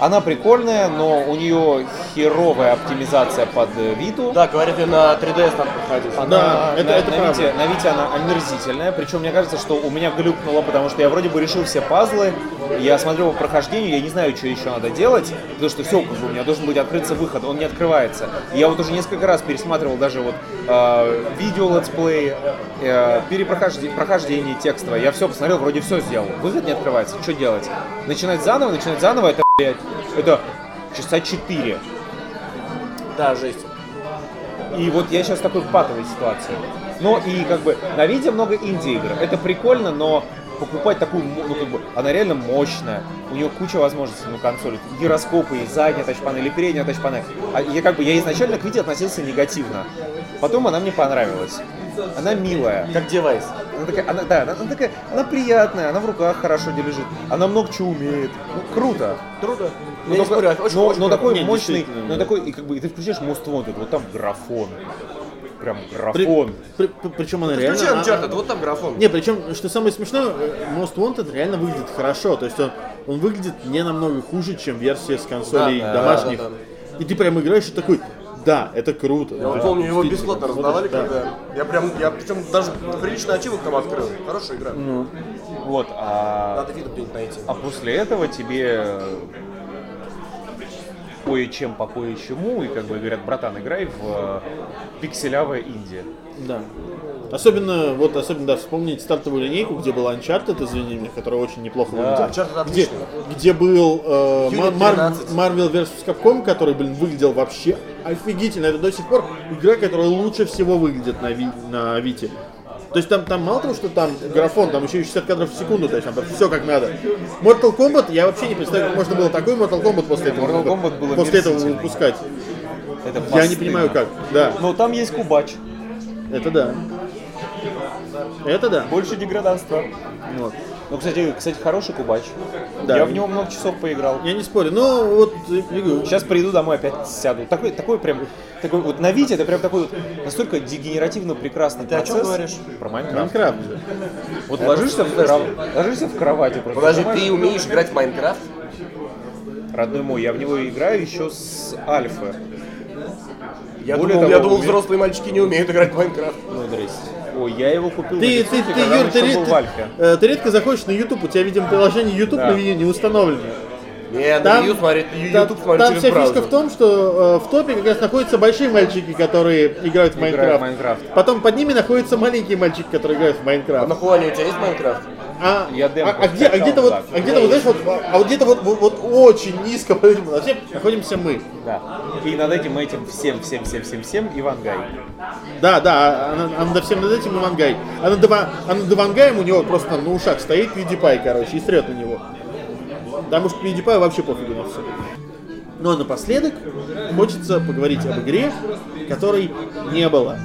Speaker 3: она прикольная, но у нее херовая оптимизация под э, Виту.
Speaker 2: Да, говорят, ее на 3DS надо проходить.
Speaker 3: Она,
Speaker 1: Да, это-
Speaker 3: на,
Speaker 1: это
Speaker 3: на
Speaker 1: правда.
Speaker 3: Вите, на Вите она омерзительная, причем мне кажется, что у меня глюкнуло, потому что я вроде бы решил все пазлы, я смотрю по прохождению, я не знаю, что еще надо делать, потому что все, как бы у меня должен быть открыться выход, он не открывается. Я вот уже несколько раз пересматривал даже вот э, видео let's play, э, перепрохождение прохождение текстовое, я все посмотрел, вроде все сделал, выход не открывается, что делать? Начинать заново, начинать заново, это, блядь, это часа 4.
Speaker 2: Да, жесть.
Speaker 3: И вот я сейчас в такой патовой ситуации. Но и как бы на Vita много инди-игр. Это прикольно, но покупать такую, ну как бы, она реально мощная. У нее куча возможностей на консоли. Гироскопы, и задняя тачпана, или передняя тачпана. А я как бы, я изначально к видео относился негативно. Потом она мне понравилась. Она милая.
Speaker 2: Как девайс.
Speaker 3: Она такая, она, да, она, она такая, она приятная, она в руках хорошо лежит, она много чего умеет. Ну, круто.
Speaker 2: Трудно.
Speaker 3: Но,
Speaker 2: Я не
Speaker 3: только-
Speaker 2: спорю, очень,
Speaker 3: но,
Speaker 2: очень
Speaker 3: но
Speaker 2: круто.
Speaker 3: такой
Speaker 1: Не,
Speaker 3: мощный, но такой, и как бы, и ты включаешь Most Wanted, вот там графон. прям графон.
Speaker 1: при- при- причем она реально...
Speaker 2: Включи
Speaker 1: а-
Speaker 2: Uncharted, вот там графон.
Speaker 1: Не, причем, что самое смешное, э, Most Wanted реально выглядит хорошо. То есть он, он выглядит не намного хуже, чем версия с консолей
Speaker 2: Да, да,
Speaker 1: домашних.
Speaker 2: да,
Speaker 1: И ты прям играешь и такой, да, это круто.
Speaker 2: Я вот помню, его бесплатно раздавали,
Speaker 1: Да.
Speaker 2: когда... Я прям, я причем даже приличный ачивок там открыл. Хорошая игра.
Speaker 3: Вот, а,
Speaker 2: Надо где-нибудь найти.
Speaker 3: а после этого тебе кое-чем по кое-чему, и как бы говорят, братан, играй в э, пикселявое Индия.
Speaker 1: Да. Особенно, вот особенно, да, вспомнить стартовую линейку, где был Uncharted, извини меня, который очень неплохо выглядел.
Speaker 2: Uncharted
Speaker 1: Где, где был э,
Speaker 2: 13.
Speaker 1: Marvel vs. Capcom, который, блин, выглядел вообще офигительно. Это до сих пор игра, которая лучше всего выглядит на, Ви- на Вите. То есть там, там мало того, что там графон, там еще и 60 кадров в секунду, то есть там все как надо. Mortal Kombat, я вообще не представляю, как можно было такой Mortal Kombat после этого,
Speaker 3: Mortal Kombat было
Speaker 1: после этого выпускать.
Speaker 3: Это
Speaker 1: Я не понимаю как. Да,
Speaker 3: Но там есть кубач.
Speaker 1: это да. Это да.
Speaker 3: Больше деграданства.
Speaker 1: Вот.
Speaker 3: Ну, кстати, кстати, хороший кубач.
Speaker 1: Да.
Speaker 3: Я в него много часов поиграл.
Speaker 1: Я не спорю, но вот
Speaker 3: Сейчас приду домой, опять сяду. Такой, такой прям, такой вот на Вите это прям такой вот настолько дегенеративно прекрасный
Speaker 2: Ты о
Speaker 3: процесс.
Speaker 2: чем говоришь?
Speaker 3: Про Майнкрафт.
Speaker 1: Майнкрафт.
Speaker 3: Вот ложишься в, кров... ложишься в кровати просто.
Speaker 2: Подожди, ты умеешь играть в Майнкрафт?
Speaker 3: Родной мой, я в него играю еще с альфы.
Speaker 2: Я
Speaker 3: Более
Speaker 2: думал,
Speaker 3: того,
Speaker 2: я думал, взрослые мальчики не умеют играть в Minecraft.
Speaker 3: Ну, здрасте. Ой, я его купил
Speaker 1: Ты, ты, ты, Юр, ты, ты- э, ты редко заходишь на YouTube, у тебя, видимо, приложение YouTube
Speaker 3: Да.
Speaker 1: на Vita не установлено.
Speaker 2: Не,
Speaker 1: Там,
Speaker 2: на смотреть,
Speaker 1: там-
Speaker 2: YouTube смотреть
Speaker 1: там
Speaker 2: через
Speaker 1: вся
Speaker 2: браузер.
Speaker 1: фишка в том, что э, в топе как раз находятся большие мальчики, которые играют в
Speaker 3: Minecraft.
Speaker 1: Потом под ними находятся маленькие мальчики, которые играют в
Speaker 2: А
Speaker 1: Minecraft.
Speaker 2: на Хуане у тебя есть Minecraft?
Speaker 1: А,
Speaker 3: Я
Speaker 1: а,
Speaker 3: демку
Speaker 1: а где, а где-то вот, а где-то вот, знаешь, вот, а вот где-то вот, вот, вот очень низко этим вообще находимся мы.
Speaker 3: Да. И над этим этим всем, всем, всем, всем, всем Ивангай.
Speaker 1: Да, да, а, а над- а всем над этим Ивангай. А над, а над Ивангаем у него просто там на ушах стоит PewDiePie, короче, и стрет на него. Потому что PewDiePie вообще пофигу на все. Ну а напоследок хочется поговорить об игре, которой не было.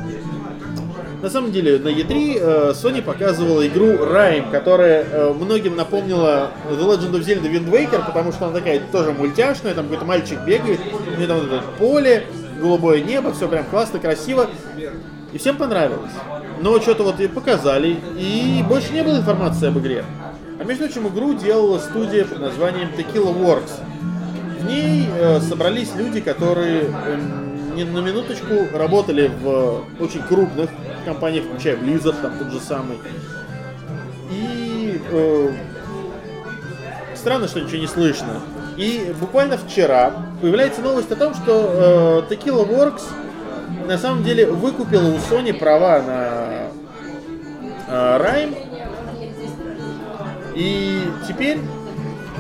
Speaker 1: На самом деле на E3 э, Sony показывала игру Rime, которая э, многим напомнила The Legend of Zelda Wind Waker, потому что она такая тоже мультяшная, там какой-то мальчик бегает, у него там вот это поле, голубое небо, все прям классно, красиво. И всем понравилось. Но что-то вот и показали, и больше не было информации об игре. А между прочим, игру делала студия под названием Tequila Works. В ней э, собрались люди, которые эм, не на минуточку работали в очень крупных компаниях, включая Blizzard, там тот же самый. И э, странно, что ничего не слышно. И буквально вчера появляется новость о том, что э, Tequila Works на самом деле выкупила у Sony права на э, Rime. И теперь,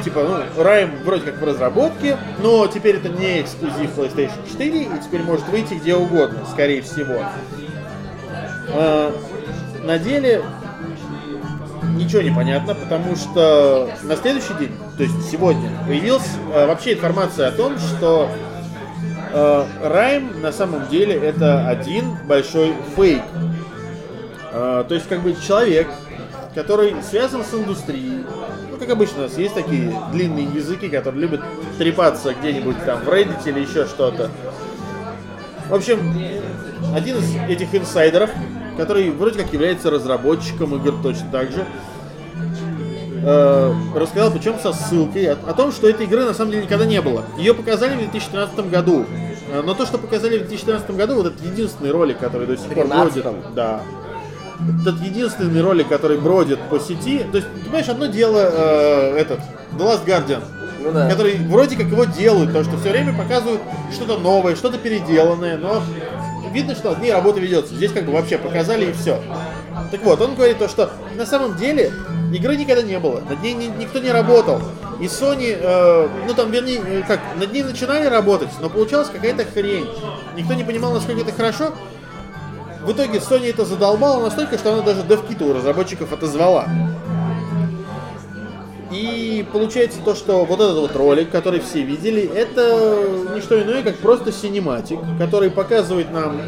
Speaker 1: типа, ну, Rime вроде как в разработке, но теперь это не эксклюзив PlayStation 4, и теперь может выйти где угодно, скорее всего. Э, на деле ничего не понятно, потому что на следующий день, то есть сегодня, появилась э, вообще информация о том, что э, Райм на самом деле это один большой фейк. Э, то есть как бы человек, который связан с индустрией. Как обычно, у нас есть такие длинные языки, которые любят трепаться где-нибудь там в Reddit или еще что-то. В общем, один из этих инсайдеров, который вроде как является разработчиком игр точно так же, э, рассказал, причем со ссылкой, о, о том, что этой игры на самом деле никогда не было. Ее показали в 2013 году. Э, Но то, что показали в 2013 году, вот этот единственный ролик, который до сих пор бродит.
Speaker 2: 13-м?
Speaker 1: Да. Этот единственный ролик, который бродит по сети. То есть, ты понимаешь, одно дело э, этот, The Last Guardian,
Speaker 2: Ну да.
Speaker 1: который вроде как его делают, потому что все время показывают что-то новое, что-то переделанное, но видно, что над ней работа ведется. Здесь как бы вообще показали и все. Так вот, он говорит то, что на самом деле игры никогда не было, над ней ни- никто не работал. И Sony, э, ну там, вернее, э, как, над ней начинали работать, но получалась какая-то хрень. Никто не понимал, насколько это хорошо. В итоге Sony это задолбала настолько, что она даже девкиты у разработчиков отозвала. И получается то, что вот этот вот ролик, который все видели, это не что иное, как просто синематик, который показывает нам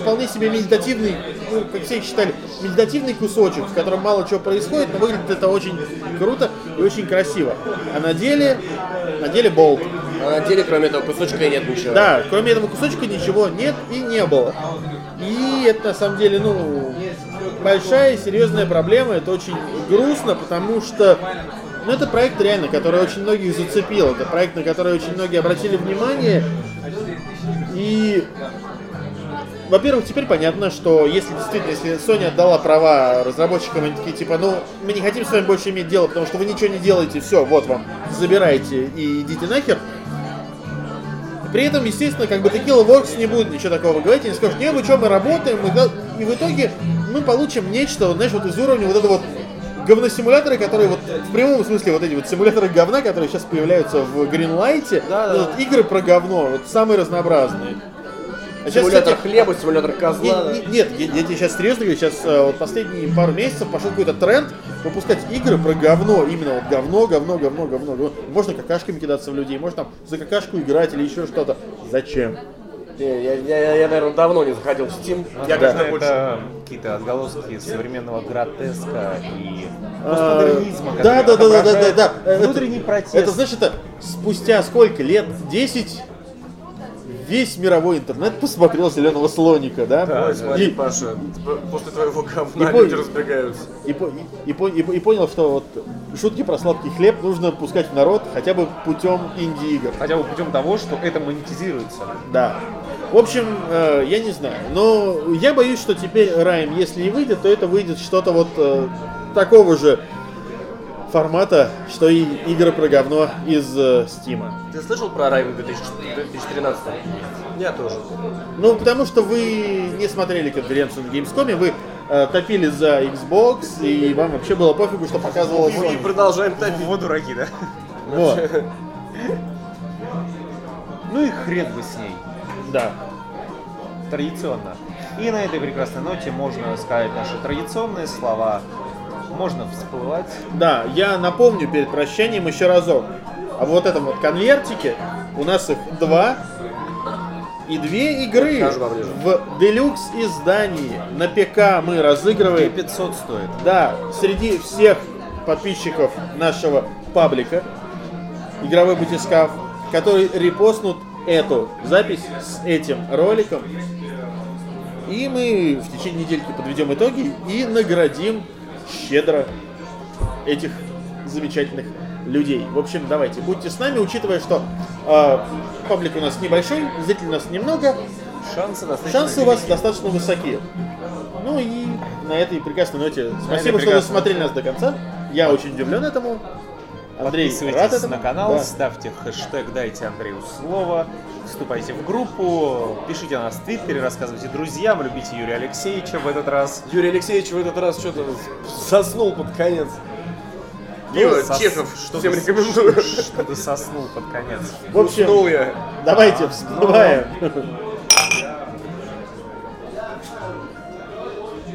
Speaker 1: вполне себе медитативный, ну, как все считали, медитативный кусочек, в котором мало чего происходит, но выглядит это очень круто и очень красиво. А на деле, на деле болт.
Speaker 2: А на деле, кроме этого кусочка, нет ничего.
Speaker 1: Да, кроме этого кусочка ничего нет и не было. И это на самом деле, ну, большая и серьезная проблема. Это очень грустно, потому что ну, это проект реально, который очень многих зацепил. Это проект, на который очень многие обратили внимание. И во-первых, теперь понятно, что если действительно, если Sony отдала права разработчикам, они такие, типа, ну, мы не хотим с вами больше иметь дело, потому что вы ничего не делаете, все, вот вам, забирайте и идите нахер. При этом, естественно, как бы Tequila Works не будет ничего такого говорить, они скажут, не, вы что, мы работаем, и в итоге мы получим нечто, вот, знаешь, вот из уровня вот этого вот говносимуляторы, которые вот в прямом смысле вот эти вот симуляторы говна, которые сейчас появляются в Greenlight,
Speaker 2: Да, да.
Speaker 1: вот игры про говно, вот самые разнообразные. А сейчас,
Speaker 2: Симулятор
Speaker 1: кстати,
Speaker 2: хлеба, симулятор козла.
Speaker 1: не- не- Нет, я, я тебе сейчас серьезно говорю, сейчас э, вот последние пару месяцев пошел какой-то тренд выпускать игры про говно, именно вот говно, говно, говно, говно. говно. Можно какашками кидаться в людей, можно там за какашку играть или еще что-то. Зачем?
Speaker 2: Не, я, я, я, я, наверное, давно не заходил в Steam. Я
Speaker 1: Да.
Speaker 2: больше...
Speaker 3: Это какие-то отголоски современного гротеска и
Speaker 1: А,
Speaker 3: постмодернизма,
Speaker 1: да, да, да, да, да, да, да.
Speaker 3: Внутренний
Speaker 1: это,
Speaker 3: протест.
Speaker 1: Это значит, это спустя сколько лет? 10 весь мировой интернет посмотрел зеленого слоника, да?
Speaker 2: Ой, смотри,
Speaker 1: И-
Speaker 2: Паша, после твоего говна
Speaker 1: И пон-
Speaker 2: люди разбегаются.
Speaker 1: И, по- и- и по- и по- и понял, что вот шутки про сладкий хлеб нужно пускать в народ хотя бы путем инди-игр.
Speaker 3: Хотя бы путем того, что это монетизируется.
Speaker 1: Да. В общем, э, я не знаю. Но я боюсь, что теперь Райм, если и выйдет, то это выйдет что-то вот э, такого же формата, что и игры про говно из э, Стима.
Speaker 2: Ты слышал про Райм 2013? Я тоже.
Speaker 1: Ну, потому что вы не смотрели конференцию на Gamescom, вы э, топили за Xbox, и вам вообще было пофигу, что показывалось
Speaker 2: И
Speaker 1: Sony.
Speaker 2: продолжаем топить.
Speaker 3: Вот дураки, да?
Speaker 1: Вот,
Speaker 3: Ну и хрен бы с ней.
Speaker 1: да.
Speaker 3: Традиционно. И на этой прекрасной ноте можно сказать наши традиционные слова. Можно всплывать.
Speaker 1: Да, я напомню перед прощанием еще разок. А вот этом вот конвертике у нас их два и две игры в делюкс издании на ПК мы разыгрываем.
Speaker 3: 500 стоит.
Speaker 1: Да, среди всех подписчиков нашего паблика игровой батискаф, который репостнут эту запись с этим роликом. И мы в течение недельки подведем итоги и наградим щедро этих замечательных людей. В общем, давайте, будьте с нами, учитывая, что э, паблик у нас небольшой, зрителей у нас немного,
Speaker 3: Шансы достаточно
Speaker 1: шансы у вас достаточно высоки. Ну и на этой прекрасной ноте спасибо, что вы смотрели нас до конца. Я очень удивлен этому. Андрей рад
Speaker 3: Подписывайтесь
Speaker 1: этому.
Speaker 3: на канал,
Speaker 1: Да.
Speaker 3: ставьте хэштег «Дайте Андрею слово», вступайте в группу, пишите на нас в Твиттере, рассказывайте друзьям, любите Юрия Алексеевича в этот раз.
Speaker 2: Юрий Алексеевич в этот раз что-то заснул под конец. Пиво,
Speaker 3: Сос-
Speaker 2: Чехов,
Speaker 3: что
Speaker 2: всем рекомендую.
Speaker 3: Что ты соснул под конец.
Speaker 1: В общем,
Speaker 2: Уснул я.
Speaker 1: давайте всплываем.